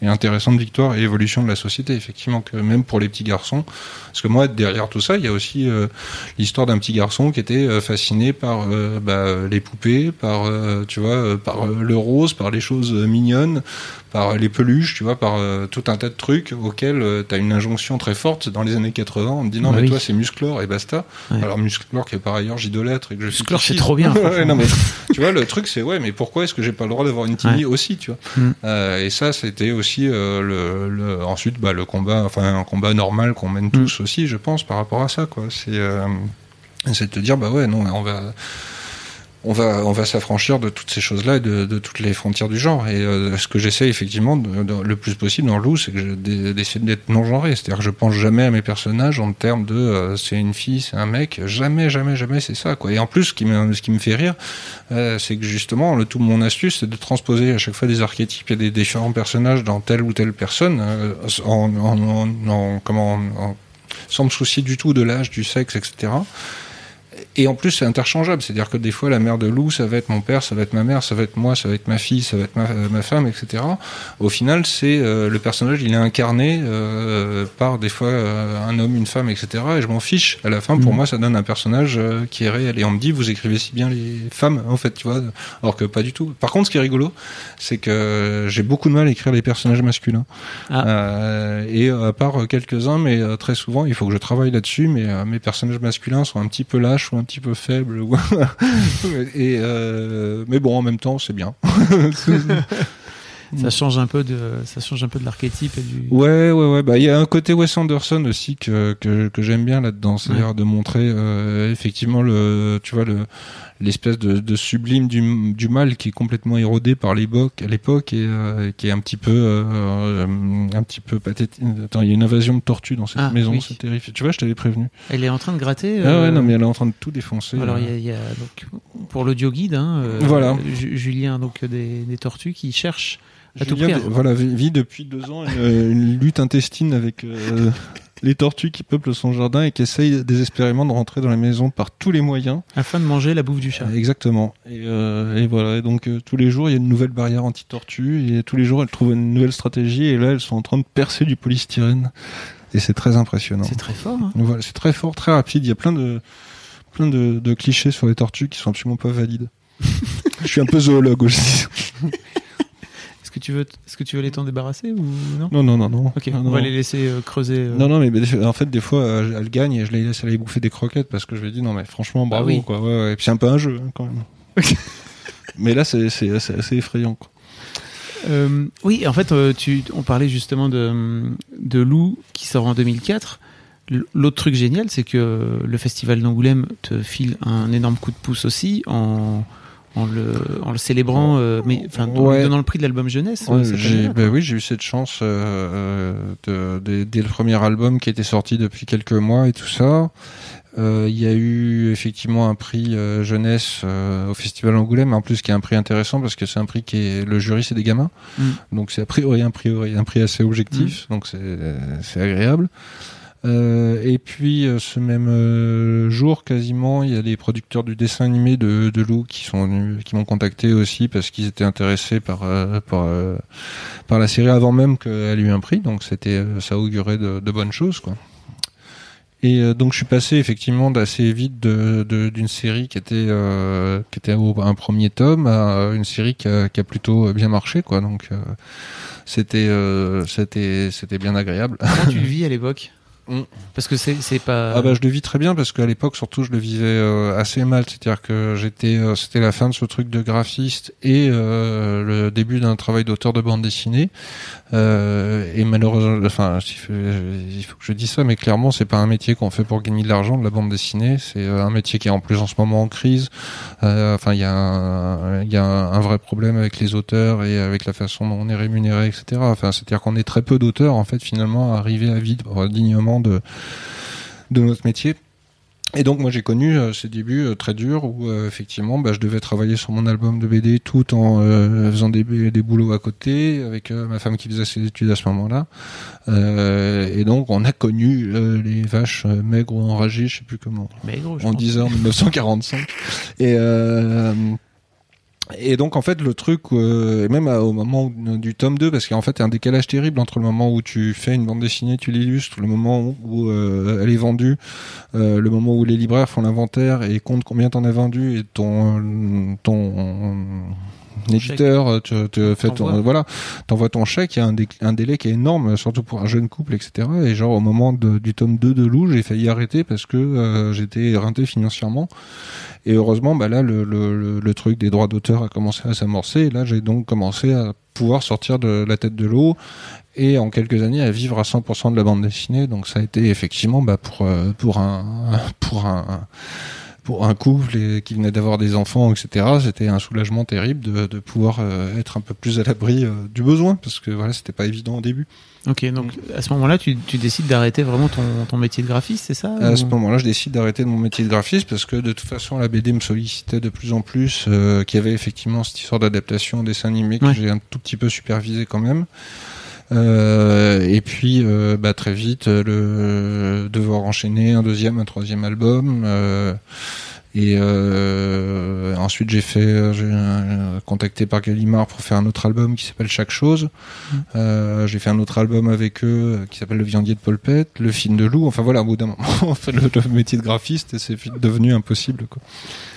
et intéressante victoire et évolution de la société, effectivement, que même pour les petits garçons, parce que moi, derrière tout ça, il y a aussi l'histoire d'un petit garçon qui était euh, fasciné par euh, bah, les poupées, par euh, tu vois, par le rose, par les choses mignonnes, par les peluches, tu vois, par tout un tas de trucs auxquels tu as une injonction très forte dans les années 80 on te dit non Bah mais oui. toi c'est Musclor et basta. Ouais. Alors Musclor qui est par ailleurs j'idolâtre et que je suis Musclor, c'est trop bien, <laughs> Ouais, franchement. non mais tu vois le truc c'est ouais mais pourquoi est-ce que j'ai pas le droit d'avoir une Timmy aussi tu vois? Mm. Et ça c'était aussi le, le ensuite bah, le combat enfin un combat normal qu'on mène tous aussi je pense par rapport à ça quoi c'est euh, c'est de te dire bah ouais non on va on va on va s'affranchir de toutes ces choses-là et de, toutes les frontières du genre. Et euh, ce que j'essaie effectivement le plus possible dans Lou c'est d'essayer d'être non genré c'est-à-dire que je pense jamais à mes personnages en termes de euh, c'est une fille c'est un mec. Jamais jamais jamais c'est ça quoi. Et en plus ce qui me ce qui me fait rire euh, c'est que justement le tout mon astuce c'est de transposer à chaque fois des archétypes et des différents personnages dans telle ou telle personne en, en, en- en- comment en- sans me soucier du tout de l'âge du sexe etc et en plus, c'est interchangeable. C'est-à-dire que des fois, la mère de Lou, ça va être mon père, ça va être ma mère, ça va être moi, ça va être ma fille, ça va être ma, ma femme, etc. Au final, c'est euh, le personnage, il est incarné euh, par des fois euh, un homme, une femme, etc. Et je m'en fiche. À la fin, pour Mhm. moi, ça donne un personnage euh, qui est réel. Et on me dit, vous écrivez si bien les femmes, en fait, tu vois. Alors que pas du tout. Par contre, ce qui est rigolo, c'est que j'ai beaucoup de mal à écrire les personnages masculins. Ah. Euh, et euh, à part quelques-uns, mais euh, très souvent, il faut que je travaille là-dessus. Mais euh, mes personnages masculins sont un petit peu lâches ou un petit peu faibles. ou- <laughs> et euh, mais bon, en même temps, c'est bien. Ça change un peu de, ça change un peu de l'archétype et du. Ouais, ouais, ouais. Bah, il y a un côté Wes Anderson aussi que que, que j'aime bien là-dedans, c'est-à-dire de montrer euh, effectivement le, tu vois le l'espèce de, de, sublime du, du, mal qui est complètement érodé par l'époque à l'époque et euh, qui est un petit peu euh, un petit peu pathétique. Attends, il y a une invasion de tortues dans cette Ah, maison, oui. c'est terrifiant. Tu vois, je t'avais prévenu. Elle est en train de gratter. Ah euh, ouais, non, mais elle est en train de tout défoncer. Alors euh. il y a, il y a donc pour l'audio guide, hein, euh, Voilà. Ju- Julien donc des, des tortues qui cherchent à tout Julien, prix. voilà, vit depuis deux ans une, une lutte intestine avec euh, les tortues qui peuplent son jardin et qui essayent désespérément de rentrer dans la maison par tous les moyens. afin de manger la bouffe du chat. Euh, Exactement. Et, euh, et voilà. Et donc euh, tous les jours, il y a une nouvelle barrière anti-tortue et tous les jours, elles trouvent une nouvelle stratégie. Et là, elles sont en train de percer du polystyrène. Et c'est très impressionnant. C'est très fort. hein. Voilà, c'est très fort, très rapide. Il y a plein de plein de, de clichés sur les tortues qui sont absolument pas valides. <laughs> Je suis un peu zoologue aussi. <laughs> Est-ce que tu veux, est-ce que tu veux les t'en débarrasser ou non? Non, non, non, non. Ok, Non, on non. va les laisser euh, creuser. euh. Non, non, mais en fait, des fois, euh, elle gagne et je les laisse aller bouffer des croquettes parce que je lui dis non, mais franchement, bravo, Ah oui. quoi. Ouais, ouais. Et puis c'est un peu un jeu, hein, quand même. <laughs> mais là, c'est assez, assez effrayant, quoi. Oui, en fait, tu, on parlait justement de, de Lou qui sort en 2004. L- L'autre truc génial, c'est que le festival d'Angoulême te file un énorme coup de pouce aussi en, en, le, en le célébrant, euh, mais enfin, en Ouais. donnant le prix de l'album jeunesse. Ouais, bah oui, j'ai eu cette chance euh, euh, de, de- dès le premier album qui était sorti depuis quelques mois et tout ça. Euh, Il y a eu effectivement un prix jeunesse au Festival Angoulême, en plus qui est un prix intéressant parce que c'est un prix qui est le jury c'est des gamins, Mm. donc c'est a priori un prix un prix assez objectif, donc c'est c'est agréable. Euh, et puis euh, ce même euh, jour, quasiment, il y a les producteurs du dessin animé de, de Lou qui sont qui m'ont contacté aussi parce qu'ils étaient intéressés par par, la série avant même qu'elle ait eu un prix. Donc c'était ça augurait de, bonnes choses, quoi. Et donc je suis passé effectivement d'assez vite d'une série qui était qui était un premier tome à une série qui a, plutôt bien marché, quoi. Donc c'était c'était c'était bien agréable. Comment tu le vis à l'époque? Mm. Parce que c'est pas. Ah bah je le vis très bien parce qu'à l'époque surtout je le vivais euh, assez mal, c'est-à-dire que j'étais euh, c'était la fin de ce truc de graphiste et euh, le début d'un travail d'auteur de bande dessinée Euh, et malheureusement enfin il faut, que je dise ça mais clairement c'est pas un métier qu'on fait pour gagner de l'argent de la bande dessinée, c'est euh, un métier qui est en plus en ce moment en crise. Euh, enfin il y a un, il y a un, vrai problème avec les auteurs et avec la façon dont on est rémunéré etc. Enfin c'est-à-dire qu'on est très peu d'auteurs en fait finalement à arriver à vivre dignement de de notre métier. Et donc moi j'ai connu euh, ces débuts euh, très durs où euh, effectivement bah, je devais travailler sur mon album de BD tout en faisant des, des boulots à côté avec ma femme qui faisait ses études à ce moment-là. Et donc on a connu les vaches maigres ou enragées, je sais plus comment on pense. disait en 1945. Et et donc en fait le truc, euh, et même à- au moment du tome 2, parce qu'en fait il y a un décalage terrible entre le moment où tu fais une bande dessinée, tu l'illustres, le moment où, où, euh, elle est vendue, euh, le moment où les libraires font l'inventaire et comptent combien t'en as vendu et ton ton éditeur te, te fait ton voilà t'envoies ton chèque il y a un, dé- un délai qui est énorme surtout pour un jeune couple etc et genre au moment de- du tome 2 de Lou j'ai failli arrêter parce que euh, j'étais éreinté financièrement. Et heureusement bah là le, le, le, le truc des droits d'auteur a commencé à s'amorcer. Et là j'ai donc commencé à pouvoir sortir de la tête de l'eau et en quelques années à vivre à 100% de la bande dessinée. Donc ça a été effectivement bah, pour euh, pour un pour un pour un couple et qui venait d'avoir des enfants, etc., c'était un soulagement terrible de, de pouvoir euh, être un peu plus à l'abri euh, du besoin, parce que voilà, c'était pas évident au début. Ok, donc à ce moment-là, tu, tu décides d'arrêter vraiment ton, ton métier de graphiste, c'est ça À ou- ce moment-là, je décide d'arrêter mon métier de graphiste parce que de toute façon, la BD me sollicitait de plus en plus, euh, qu'il y avait effectivement cette histoire d'adaptation au dessin animé que Ouais. j'ai un tout petit peu supervisé quand même. Euh, et puis, euh, bah, très vite, euh, le devoir enchaîner un deuxième, un troisième album. euh, et euh, ensuite, j'ai fait, euh, j'ai contacté par Gallimard pour faire un autre album qui s'appelle Chaque chose. Euh, j'ai fait un autre album avec eux qui s'appelle Le Viandier de Polpette, Le film de loup. Enfin voilà, au bout d'un moment, <laughs> le, le métier de graphiste, c'est devenu impossible. Quoi.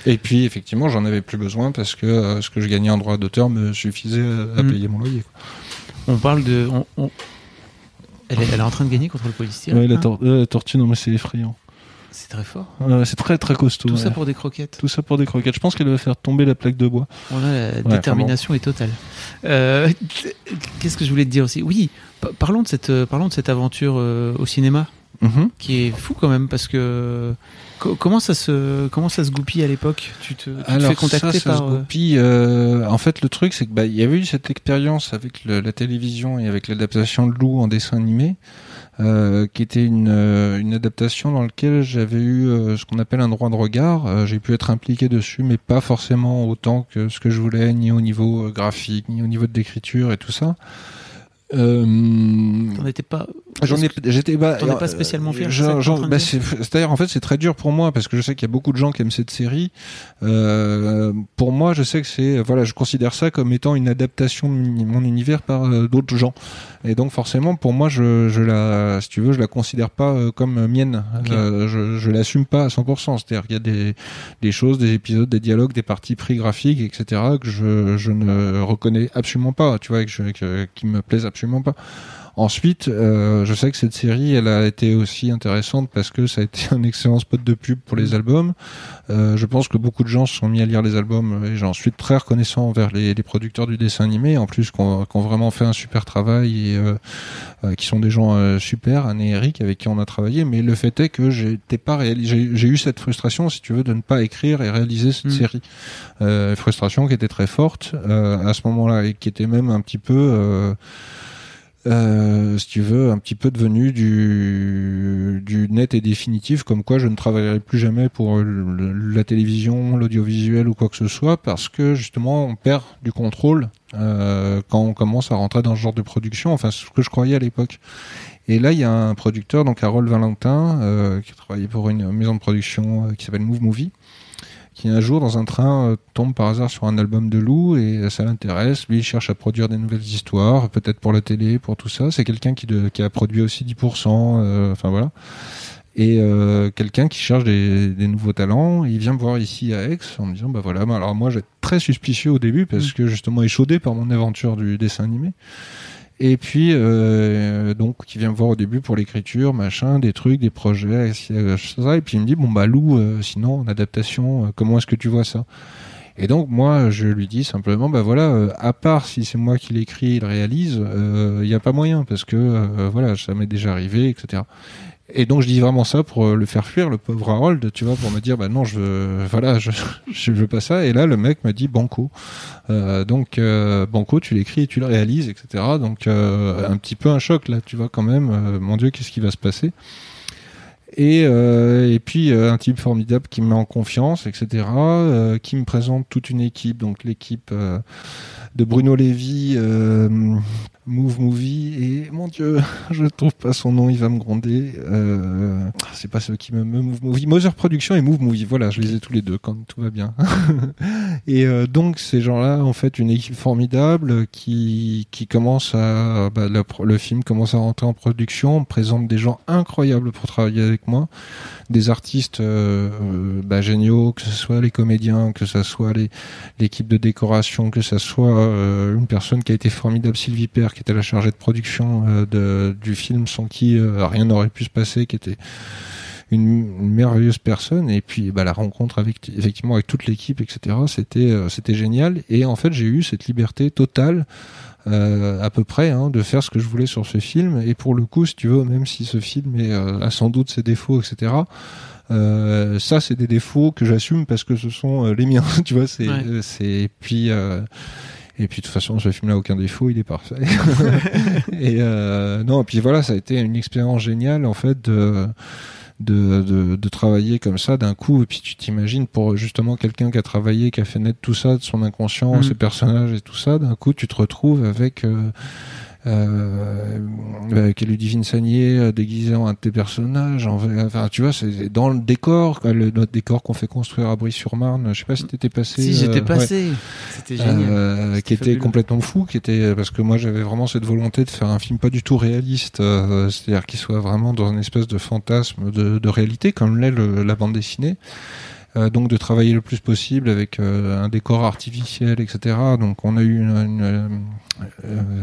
Et puis, effectivement, j'en avais plus besoin parce que ce que je gagnais en droit d'auteur me suffisait à, à Mm. payer mon loyer. Quoi. On parle de. on- on- Elle, est, elle est en train de gagner contre le polystyrène. Ouais, la, hein tor- euh, la tortue, non, mais c'est effrayant. C'est très fort. Ouais, c'est très très costaud. Tout ça pour des croquettes. Tout ça pour des croquettes. Je pense qu'elle va faire tomber la plaque de bois. Voilà, la détermination est totale. Euh, Qu'est-ce que je voulais te dire aussi? Oui, pa- parlons de cette, euh, parlons de cette aventure euh, au cinéma, Mhm. qui est fou quand même, parce que co- comment ça se, comment ça se goupille à l'époque? Tu te, tu te Alors fais contacter ça, ça par. se euh, goupille, euh, en fait, le truc, c'est que bah, il y avait eu cette expérience avec le- la télévision et avec l'adaptation de Lou en dessin animé, euh, qui était une, une adaptation dans laquelle j'avais eu euh, ce qu'on appelle un droit de regard. J'ai pu être impliqué dessus, mais pas forcément autant que ce que je voulais, ni au niveau graphique, ni au niveau de l'écriture et tout ça. Euh, T'en étais pas. J'en ai, j'étais, bah, euh, pas spécialement fier, train de bah, c'est-à-dire, en fait, c'est très dur pour moi parce que je sais qu'il y a beaucoup de gens qui aiment cette série. Euh, pour moi, je sais que c'est, voilà, je considère ça comme étant une adaptation de mon univers par euh, d'autres gens. Et donc, forcément, pour moi, je, je la, si tu veux, je la considère pas euh, comme mienne. Ok. Euh, je, je l'assume pas à 100%. C'est-à-dire qu'il y a des, des choses, des épisodes, des dialogues, des parties pris graphiques, etc., que je, je ne reconnais absolument pas. Tu vois, que je, que, qui me plaisent absolument pas. Ensuite, euh, je sais que cette série, elle a été aussi intéressante parce que ça a été <laughs> un excellent spot de pub pour les albums. Euh, je pense que beaucoup de gens se sont mis à lire les albums et j'en suis très reconnaissant envers les, les producteurs du dessin animé, en plus qui ont, qui ont vraiment fait un super travail et euh, qui sont des gens super, Anne et Eric avec qui on a travaillé. Mais le fait est que j'étais pas j'ai eu cette frustration, si tu veux, de ne pas écrire et réaliser cette Mm. série. Frustration qui était très forte à ce moment-là et qui était même un petit peu si tu veux, un petit peu devenu du, du net et définitif, comme quoi je ne travaillerai plus jamais pour le- la télévision, l'audiovisuel ou quoi que ce soit, parce que justement on perd du contrôle euh, quand on commence à rentrer dans ce genre de production, enfin ce que je croyais à l'époque. Et là, il y a un producteur, donc Harold Valentin, euh, qui travaillait pour une maison de production euh, qui s'appelle Move Movie, qui un jour dans un train euh, tombe par hasard sur un album de Lou et euh, ça l'intéresse. Lui, il cherche à produire des nouvelles histoires, peut-être pour la télé, pour tout ça. C'est quelqu'un qui, de- qui a produit aussi 10%, euh, enfin voilà. Et euh, quelqu'un qui cherche des, des nouveaux talents, il vient me voir ici à Aix en me disant bah voilà, bah alors moi j'étais très suspicieux au début parce Mm. que justement échaudé par mon aventure du dessin animé. Et puis euh, donc qui vient me voir au début pour l'écriture, machin, des trucs, des projets, euh, ça. Et puis il me dit bon bah Lou, euh, sinon en adaptation, euh, comment est-ce que tu vois ça? Et donc moi je lui dis simplement bah voilà, euh, à part si c'est moi qui l'écris, il réalise, il n'y a pas moyen parce que euh, voilà ça m'est déjà arrivé, etc. Et donc je dis vraiment ça pour euh, le faire fuir, le pauvre Harold, tu vois, pour me dire bah non, je veux- <laughs> voilà, je, je veux pas ça. Et là le mec me dit banco. Euh, donc euh, banco, tu l'écris et tu le réalises, etc. Donc euh, un petit peu un choc là, tu vois quand même. euh, mon Dieu, qu'est-ce qui va se passer? Et, euh, et puis euh, un type formidable qui me met en confiance, etc. euh, qui me présente toute une équipe, donc l'équipe euh, de Bruno Lévy, Move Movie et mon Dieu, <laughs> je trouve pas son nom, il va me gronder. Euh, c'est pas ceux qui me, me Move Movie, Mother Production et Move Movie. Voilà, je les ai tous les deux quand tout va bien. <laughs> et euh, donc ces gens-là, en fait, une équipe formidable qui qui commence à bah, le, film commence à rentrer en production, présente des gens incroyables pour travailler avec moi, des artistes euh, euh, bah, géniaux, que ce soit les comédiens, que ce soit les l'équipe de décoration, que ce soit euh, une personne qui a été formidable, Sylvie Père, qui était la chargée de production euh, de, du film, sans qui euh, rien n'aurait pu se passer, qui était une, merveilleuse personne. Et puis bah, la rencontre avec effectivement avec toute l'équipe, etc. C'était euh, c'était génial. Et en fait, j'ai eu cette liberté totale. euh, à peu près hein, de faire ce que je voulais sur ce film et pour le coup si tu veux même si ce film est, euh, a sans doute ses défauts etc euh, ça c'est des défauts que j'assume parce que ce sont les miens <laughs> tu vois c'est Ouais. c'est puis euh, et puis de toute façon ce film là aucun défaut il est parfait <laughs> et euh, non et puis voilà ça a été une expérience géniale en fait de de, de, de travailler comme ça d'un coup et puis tu t'imagines pour justement quelqu'un qui a travaillé qui a fait naître tout ça de son inconscient Mhm. ses personnages et tout ça d'un coup tu te retrouves avec euh, euh, avec Ludivine Sagnier euh, déguisée en un de tes personnages en, enfin tu vois c'est dans le décor le, notre décor qu'on fait construire à Brie-sur-Marne je sais pas si t'étais passé Si j'étais euh, passé, c'était génial. euh, qui était complètement fou, qui était parce que moi j'avais vraiment cette volonté de faire un film pas du tout réaliste, euh, c'est-à-dire qu'il soit vraiment dans une espèce de fantasme de, de réalité comme l'est le- la bande dessinée. Euh, donc de travailler le plus possible avec euh, un décor artificiel, etc. Donc on a eu une, une, euh,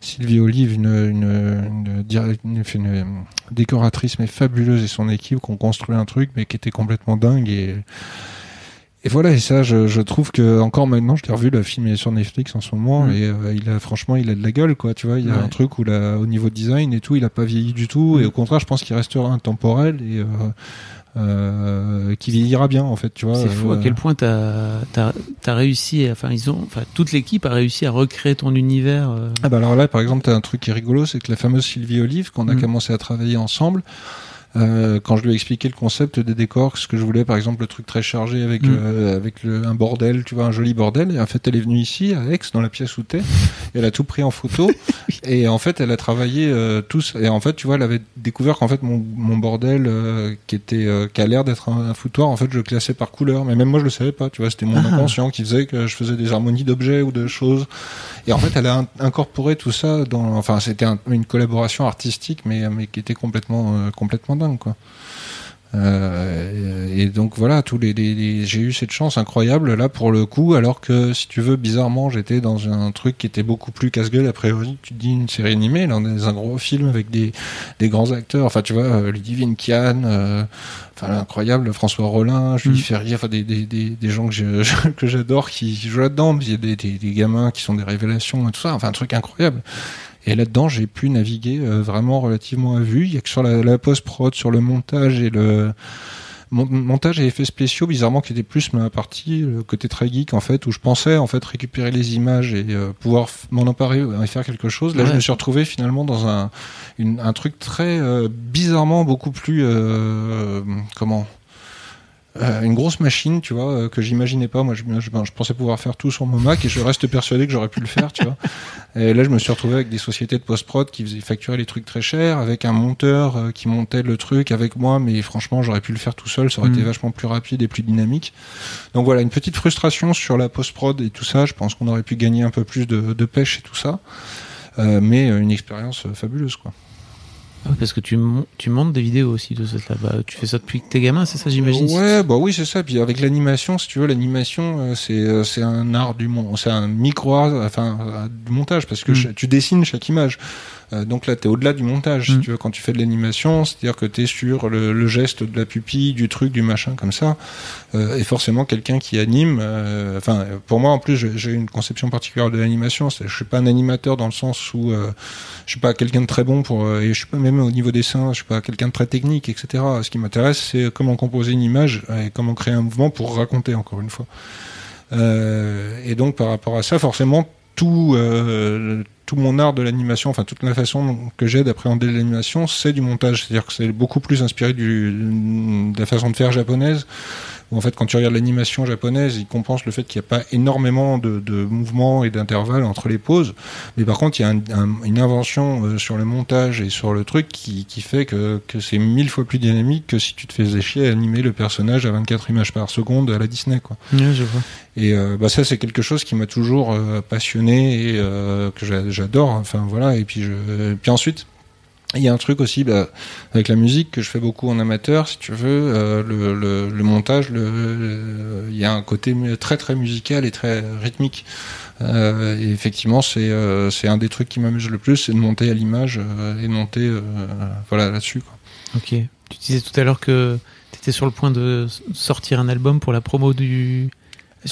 Sylvie Olive, une, une, une, une, décoratrice mais fabuleuse et son équipe qui ont construit un truc mais qui était complètement dingue et et voilà, et ça, je, je, trouve que encore maintenant, je l'ai revu, le film est sur Netflix en ce moment, mm. et euh, il a franchement, il a de la gueule, quoi. Tu vois, il y a un truc où là, au niveau design et tout, il a pas vieilli du tout, et au contraire, je pense qu'il restera intemporel et euh, qui vieillira bien, en fait. Tu vois. C'est fou à quel point t'as as, as, réussi, enfin ils ont, enfin toute l'équipe a réussi à recréer ton univers. Ah bah alors là, par exemple, t'as un truc qui est rigolo, c'est que la fameuse Sylvie Olive, qu'on a mm. commencé à travailler ensemble. Euh, quand je lui ai expliqué le concept des décors, ce que je voulais, par exemple, le truc très chargé avec euh, avec le, un bordel, tu vois, un joli bordel. Et en fait, elle est venue ici à Aix, dans la pièce où t'es. elle a tout pris en photo. <laughs> et en fait, elle a travaillé euh, tous. Et en fait, tu vois, elle avait découvert qu'en fait mon, mon bordel euh, qui était euh, qui a l'air d'être un, un, foutoir, en fait, je le classais par couleur. Mais même moi, je le savais pas. Tu vois, c'était mon ah. inconscient qui faisait que je faisais des harmonies d'objets ou de choses. Et en fait, elle a incorporé tout ça dans. Enfin, c'était un, une collaboration artistique, mais mais qui était complètement complètement dingue. Quoi. Euh, et donc voilà, tous les, les, j'ai eu cette chance incroyable là pour le coup, alors que si tu veux, bizarrement, j'étais dans un truc qui était beaucoup plus casse-gueule a priori. Tu dis une série animée, là on est dans un gros film avec des, des grands acteurs. Enfin, tu vois, euh, Ludivine Kian, euh, enfin incroyable, François Rollin, Julie mm. Ferrier, enfin des, des, des, des gens que, <laughs> que j'adore qui jouent là-dedans. Il y a des, des, des gamins qui sont des révélations et tout ça. Enfin un truc incroyable. Et là-dedans, j'ai pu naviguer euh, vraiment relativement à vue. Il y a que sur la, la post-prod, sur le montage et le montage et effets spéciaux, bizarrement, qui était plus ma partie, le côté très geek, en fait, où je pensais, en fait, récupérer les images et euh, pouvoir m'en emparer et faire quelque chose. Là, je me suis retrouvé finalement dans un, une, un truc très euh, bizarrement beaucoup plus, comment euh, une grosse machine, tu vois, euh, que j'imaginais pas. Moi, je, je, je, pensais pouvoir faire tout sur mon Mac et je reste persuadé que j'aurais pu le faire, tu vois. <laughs> Et là, je me suis retrouvé avec des sociétés de post-prod qui faisaient facturer les trucs très chers, avec un monteur euh, qui montait le truc avec moi, mais franchement, j'aurais pu le faire tout seul. Ça aurait été mm. vachement plus rapide et plus dynamique. Donc voilà, une petite frustration sur la post-prod et tout ça. Je pense qu'on aurait pu gagner un peu plus de, de pêche et tout ça. Euh, mais une expérience fabuleuse, quoi. Parce que tu, tu montes des vidéos aussi de ça. Bah, tu fais ça depuis que t'es gamin, c'est ça, j'imagine? Ouais, bah oui, c'est ça. Puis avec l'animation, si tu veux, l'animation, euh, c'est euh, c'est un art du monde, c'est un micro art, enfin, euh, du montage, parce que mm. tu dessines chaque image. Euh, donc là, tu es au-delà du montage, mm. tu vois, quand tu fais de l'animation, c'est-à-dire que tu es sur le, le, geste de la pupille, du truc, du machin, comme ça. Euh, et forcément, quelqu'un qui anime, euh, enfin, pour moi, en plus, j'ai une conception particulière de l'animation. Je suis pas un animateur dans le sens où je suis pas quelqu'un de très bon pour, et je suis pas même au niveau dessin, je suis pas quelqu'un de très technique, etc. Ce qui m'intéresse, c'est comment composer une image et comment créer un mouvement pour raconter, encore une fois. Et donc par rapport à ça, forcément, tout, euh, tout mon art de l'animation, enfin toute la façon que j'ai d'appréhender l'animation, c'est du montage. C'est-à-dire que c'est beaucoup plus inspiré de la façon de faire japonaise où en fait quand tu regardes l'animation japonaise, il compense le fait qu'il n'y a pas énormément de, de mouvements et d'intervalles entre les pauses, mais par contre il y a un, un, une invention euh, sur le montage et sur le truc qui, qui fait que, que c'est mille fois plus dynamique que si tu te faisais chier à animer le personnage à 24 images par seconde à la Disney quoi. Ouais, je vois. Et euh, bah ça c'est quelque chose qui m'a toujours euh, passionné et euh, que j'adore. Enfin voilà et puis je puis ensuite il y a un truc aussi bah, avec la musique que je fais beaucoup en amateur, si tu veux, euh, le, le, le, montage, le, le, il y a un côté très très musical et très rythmique. Euh, effectivement, c'est euh, c'est un des trucs qui m'amuse le plus, c'est de monter à l'image euh, et de monter euh, voilà là-dessus. Ok. Tu disais tout à l'heure que tu étais sur le point de sortir un album pour la promo du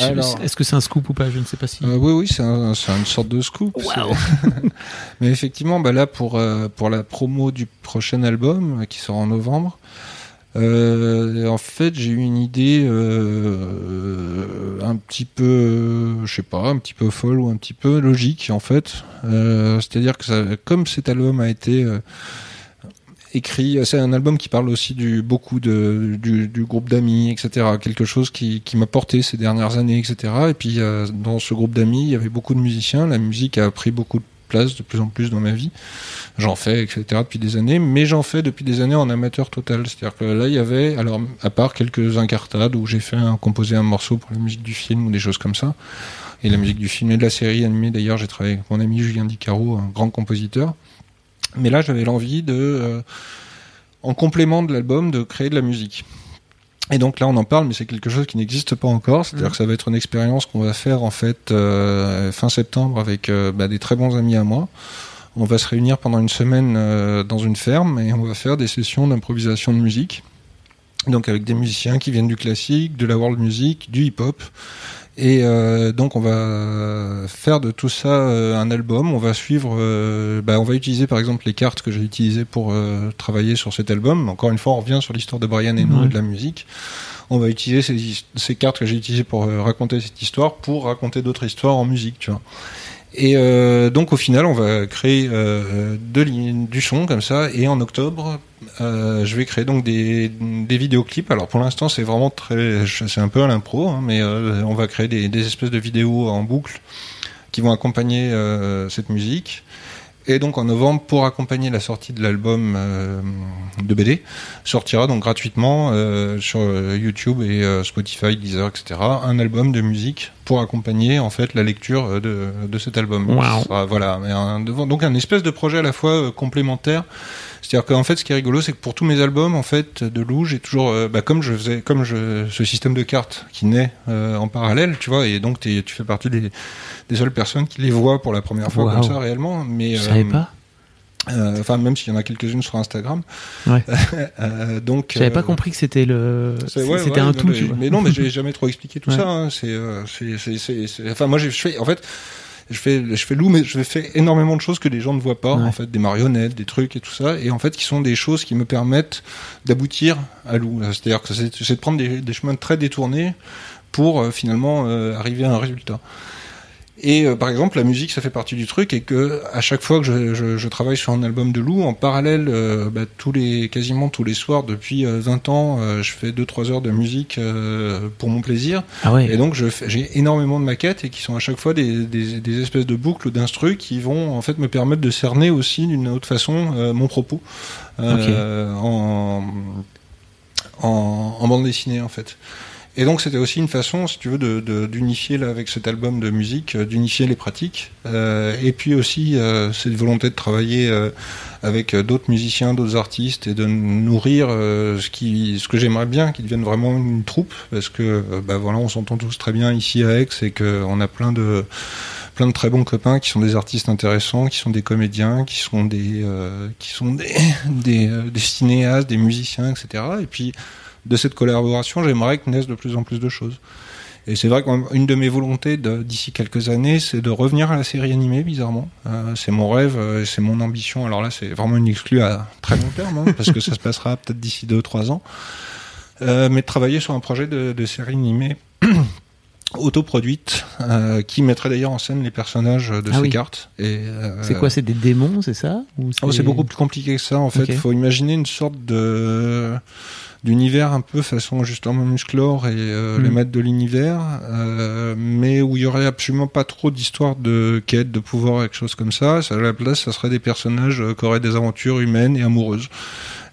est-ce que c'est un scoop ou pas? Je ne sais pas si. Euh, oui, oui, c'est un, une sorte de scoop. Wow. <laughs> Mais effectivement, bah là pour euh, pour la promo du prochain album euh, qui sort en novembre, euh, en fait, j'ai eu une idée euh, un petit peu, je sais pas, un petit peu folle ou un petit peu logique en fait. C'est-à-dire que ça, comme cet album a été écrit. C'est un album qui parle aussi du beaucoup de du, groupe d'amis, etc. Quelque chose qui, qui m'a porté ces dernières années, etc. Et puis euh, dans ce groupe d'amis, il y avait beaucoup de musiciens. La musique a pris beaucoup de place de plus en plus dans ma vie. J'en fais, etc. depuis des années, mais j'en fais depuis des années en amateur total. C'est-à-dire que là, il y avait, alors à part quelques incartades où j'ai fait un, composé un morceau pour la musique du film ou des choses comme ça. Et la musique du film et de la série animée, d'ailleurs, j'ai travaillé avec mon ami Julien Dicaro, un grand compositeur. Mais là, j'avais l'envie de, euh, en complément de l'album, de créer de la musique. Et donc là, on en parle, mais c'est quelque chose qui n'existe pas encore. C'est-à-dire Mhm. que ça va être une expérience qu'on va faire en fait euh, fin septembre avec euh, bah, des très bons amis à moi. On va se réunir pendant une semaine euh, dans une ferme et on va faire des sessions d'improvisation de musique. Donc avec des musiciens qui viennent du classique, de la world music, du hip-hop. Et euh, donc on va faire de tout ça euh, un album. On va suivre, euh, bah, on va utiliser par exemple les cartes que j'ai utilisées pour euh, travailler sur cet album. Encore une fois, on revient sur l'histoire de Brian Eno Ouais. et de la musique. On va utiliser ces, ces cartes que j'ai utilisées pour euh, raconter cette histoire, pour raconter d'autres histoires en musique, tu vois. Et euh, donc au final, on va créer euh, de du son comme ça. Et en octobre, euh, je vais créer donc des, des vidéoclips. Alors pour l'instant, c'est vraiment très, c'est un peu à l'impro, hein, mais euh, on va créer des, des espèces de vidéos en boucle qui vont accompagner euh, cette musique. Et donc en novembre, pour accompagner la sortie de l'album euh, de BD, sortira donc gratuitement euh, sur YouTube et euh, Spotify, Deezer, etc. Un album de musique pour accompagner en fait la lecture euh, de, de cet album. Wow. Sera, voilà, un- donc un espèce de projet à la fois euh, complémentaire. C'est-à-dire qu'en fait, ce qui est rigolo, c'est que pour tous mes albums, en fait, de Lou, j'ai toujours, euh, bah, comme je faisais, comme je, ce système de cartes qui naît euh, en parallèle, tu vois, et donc tu fais partie des, des seules personnes qui les voient pour la première fois Wow. comme ça réellement. Mais Je savais pas. euh, Enfin, même s'il y en a quelques-unes sur Instagram. Ouais. <laughs> Donc. J'avais pas compris que c'était le. ouais, C'était ouais, un tout. mais, tu vois. mais non, mais j'ai <laughs> jamais trop expliqué tout ça. hein. C'est, c'est, c'est, c'est- c'est- enfin, moi, j'ai- je fais, en fait, je fais, je fais loup, mais je fais énormément de choses que les gens ne voient pas. Ouais. En fait, des marionnettes, des trucs et tout ça, et en fait, qui sont des choses qui me permettent d'aboutir à loup. là. C'est-à-dire que c'est, c'est de prendre des, des chemins très détournés pour euh, finalement euh, arriver à un résultat. Et euh, par exemple, la musique, ça fait partie du truc, et que à chaque fois que je, je- je travaille sur un album de Lou, en parallèle, euh, bah, tous les, quasiment tous les soirs depuis euh, 20 ans, euh, je fais 2-3 heures de musique pour mon plaisir. Ah ouais. Et donc, j'ai énormément de maquettes et qui sont à chaque fois des, des, des espèces de boucles d'instru qui vont en fait me permettre de cerner aussi d'une autre façon mon propos en, en, en bande dessinée en fait. Et donc c'était aussi une façon, si tu veux, de- de- d'unifier là avec cet album de musique, euh, d'unifier les pratiques. Euh, et puis aussi euh, cette volonté de travailler avec d'autres musiciens, d'autres artistes et de nourrir ce qui, ce que j'aimerais bien, qu'ils deviennent vraiment une troupe, parce que bah voilà, on s'entend tous très bien ici à Aix et qu'on a plein de plein de très bons copains qui sont des artistes intéressants, qui sont des comédiens, qui sont des qui sont des <laughs> des, des cinéastes, des musiciens, etc. Et puis de cette collaboration, j'aimerais que naissent de plus en plus de choses. Et c'est vrai qu'une de mes volontés d'ici quelques années, c'est de revenir à la série animée, bizarrement. Euh, c'est mon rêve, euh, c'est mon ambition. Alors là, c'est vraiment une exclue à très long terme, hein, parce que ça se passera peut-être d'ici deux ou trois ans. Euh, mais de travailler sur un projet de, de série animée <clears throat> autoproduite, qui mettrait d'ailleurs en scène les personnages de Ah ces oui. cartes. C'est quoi C'est des démons, c'est ça? Oh, c'est beaucoup plus compliqué que ça en fait. Il faut imaginer une sorte de d'univers un peu façon justement musclore et euh, les maîtres de l'univers, euh, mais où il y aurait absolument pas trop d'histoire de quête, de pouvoir, quelque chose comme ça. Ça, À la place, ça serait des personnages euh, qui auraient des aventures humaines et amoureuses.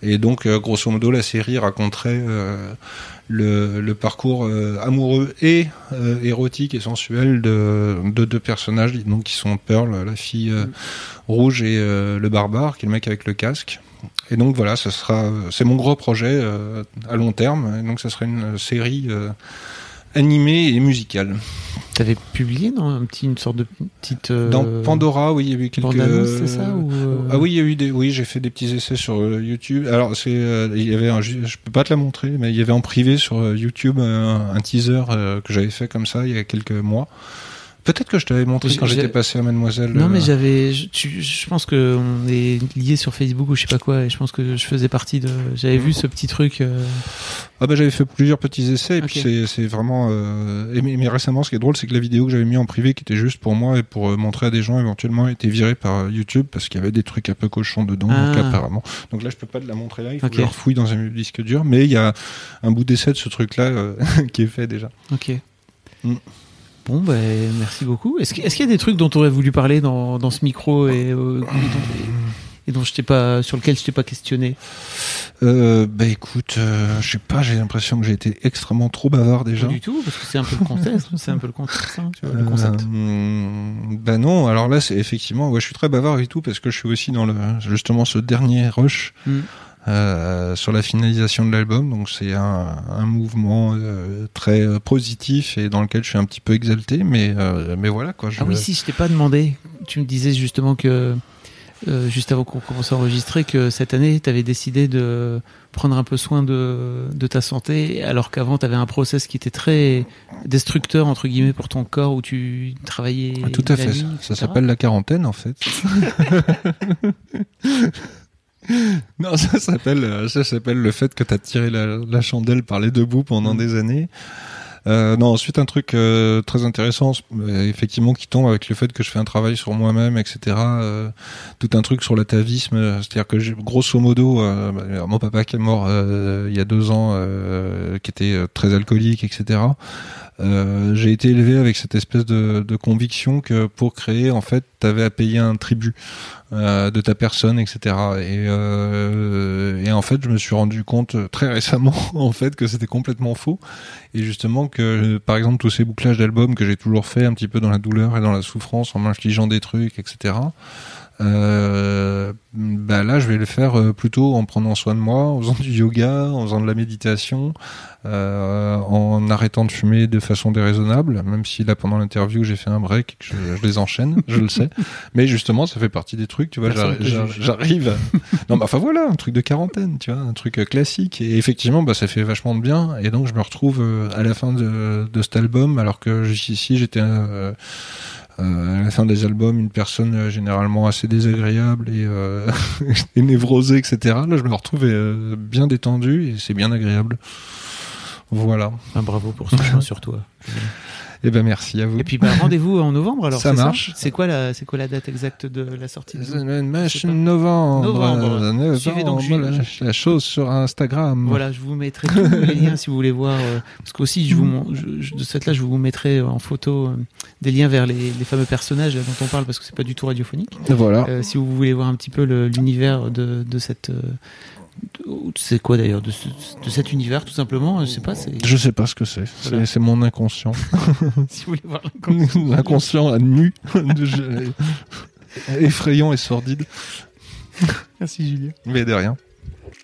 Et donc, grosso modo, la série raconterait euh, le, le parcours euh, amoureux et euh, érotique et sensuel de, de deux personnages, donc qui sont Pearl, la fille euh, rouge, et euh, le barbare, qui est le mec avec le casque. Et donc voilà, ça sera, c'est mon gros projet euh, à long terme. Et donc ça sera une série euh, animée et musicale. T'avais publié dans un petit, une sorte de petite. euh, Dans Pandora, oui, il y a eu quelques. c'est ça ou, euh, Ah oui, il y a eu des. Oui, j'ai fait des petits essais sur YouTube. Alors c'est, il y avait, un, je peux pas te la montrer, mais il y avait en privé sur YouTube un teaser que j'avais fait comme ça il y a quelques mois. Peut-être que je t'avais montré quand j'étais passé à Mademoiselle. Non, euh, mais j'avais. Je, pense que on est liés sur Facebook ou je sais pas quoi, et je pense que je faisais partie de. J'avais vu ce petit truc. euh, Ah bah j'avais fait plusieurs petits essais et puis c'est vraiment euh, et mais, mais récemment ce qui est drôle c'est que la vidéo que j'avais mis en privé qui était juste pour moi et pour euh, montrer à des gens éventuellement a été virée par euh, YouTube parce qu'il y avait des trucs un peu cochons dedans donc Ah. apparemment donc là je peux pas te la montrer là il faut Ok. que je refouille dans un disque dur mais il y a un bout d'essai de ce truc là <laughs> qui est fait déjà Ok. Mm. Bon, ben, merci beaucoup. Est-ce qu'il y a des trucs dont tu aurais voulu parler dans, dans ce micro et, euh, et dont, je t'ai pas, sur lequel je t'ai pas questionné? Euh, bah écoute euh, je sais pas j'ai l'impression que j'ai été extrêmement trop bavard déjà Pas du tout, parce que c'est un peu le contexte. <laughs> c'est un peu le contexte, hein, tu vois, le concept. Euh, bah non, alors là c'est effectivement, ouais, je suis très bavard et tout parce que je suis aussi dans le justement ce dernier rush Mm. Euh, sur la finalisation de l'album. Donc c'est un, un mouvement euh, très euh, positif et dans lequel je suis un petit peu exalté, mais euh, mais voilà quoi. Je, Ah oui, si, je t'ai pas demandé. Tu me disais justement que, juste avant qu'on commence à enregistrer, que cette année, tu avais décidé de prendre un peu soin de, de ta santé, alors qu'avant, tu avais un process qui était très destructeur, entre guillemets, pour ton corps, où tu travaillais. Ah, Tout à fait. Ça s'appelle la quarantaine en fait. <laughs> <laughs> non, ça s'appelle euh, ça s'appelle le fait que t'as tiré la, la chandelle par les deux bouts pendant Mm. des années. Euh, non, ensuite un truc euh, très intéressant, euh, effectivement, qui tombe avec le fait que je fais un travail sur moi-même, etc. euh, tout un truc sur l'atavisme, c'est-à-dire que grosso modo, euh, bah, mon papa qui est mort euh, il y a deux ans, euh, qui était très alcoolique, etc. Euh, j'ai été élevé avec cette espèce de, de conviction que pour créer, en fait, t'avais à payer un tribut euh, de ta personne, etc. Et, euh, et en fait, je me suis rendu compte très récemment, <laughs> en fait, que c'était complètement faux. Et justement que, par exemple, tous ces bouclages d'albums que j'ai toujours fait un petit peu dans la douleur et dans la souffrance, en m'infligeant des trucs, etc. Euh, bah là, je vais le faire euh, plutôt en prenant soin de moi, en faisant du yoga, en faisant de la méditation, euh, en arrêtant de fumer de façon déraisonnable, même si là, pendant l'interview, j'ai fait un break, que je, je les enchaîne, je le sais. <laughs> Mais justement, ça fait partie des trucs, tu vois, j'arrive. <laughs> Non, bah, enfin voilà, un truc de quarantaine, tu vois, un truc classique. Et effectivement, bah, ça fait vachement de bien. Et donc, je me retrouve à la fin de, de cet album, alors que jusqu'ici, j'étais euh, à la fin des albums une personne euh, généralement assez désagréable et, euh, <laughs> et névrosée, etc. Là, je me retrouve euh, bien détendu et c'est bien agréable. Voilà. Ah, bravo pour ce choix sur toi. Et ben merci à vous. Et puis, bah, rendez-vous en novembre, alors. Ça marche. C'est quoi la, c'est quoi la date exacte de la sortie de- Match Je sais pas. novembre. Novembre. euh, novembre, Suivez donc la, Jules. la chose sur Instagram. Voilà, je vous mettrai tous les <laughs> liens si vous voulez voir. euh, parce qu'aussi, je vous, je- je- de cette là, je vous mettrai en photo euh, des liens vers les, les fameux personnages là, dont on parle parce que c'est pas du tout radiophonique. Voilà. Euh, si vous voulez voir un petit peu l'univers de, de cette. Euh, c'est quoi d'ailleurs de, ce- de cet univers tout simplement je sais pas c'est Je sais pas ce que c'est. C'est- Voilà. C'est mon inconscient. <laughs> <laughs> si vous voulez voir l'inconscient. <laughs> L'inconscient à nu. Je- Effrayant et sordide. merci Julien Mais de rien.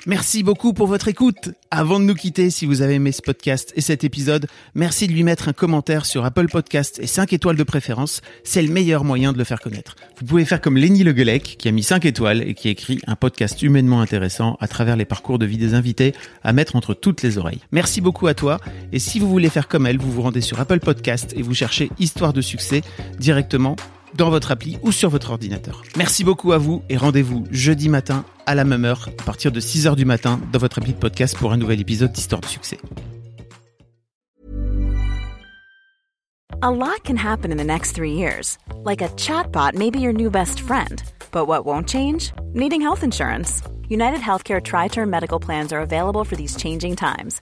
Merci beaucoup pour votre écoute. Avant de nous quitter, si vous avez aimé ce podcast et cet épisode, merci de lui mettre un commentaire sur Apple Podcast et 5 étoiles de préférence. C'est le meilleur moyen de le faire connaître. Vous pouvez faire comme Lenny Le Guelec, qui a mis 5 étoiles et qui écrit un podcast humainement intéressant à travers les parcours de vie des invités à mettre entre toutes les oreilles. Merci beaucoup à toi. Et si vous voulez faire comme elle, vous vous rendez sur Apple Podcast et vous cherchez Histoire de succès directement dans votre appli ou sur votre ordinateur. Merci beaucoup à vous et rendez-vous jeudi matin à la même heure, à partir de 6h du matin, dans votre appli de podcast pour un nouvel épisode d'Histoire de succès. A lot can happen in the next three years. Like a chatbot may be your new best friend. But what won't change? Needing health insurance. United Healthcare Tri Term Medical Plans are available for these changing times.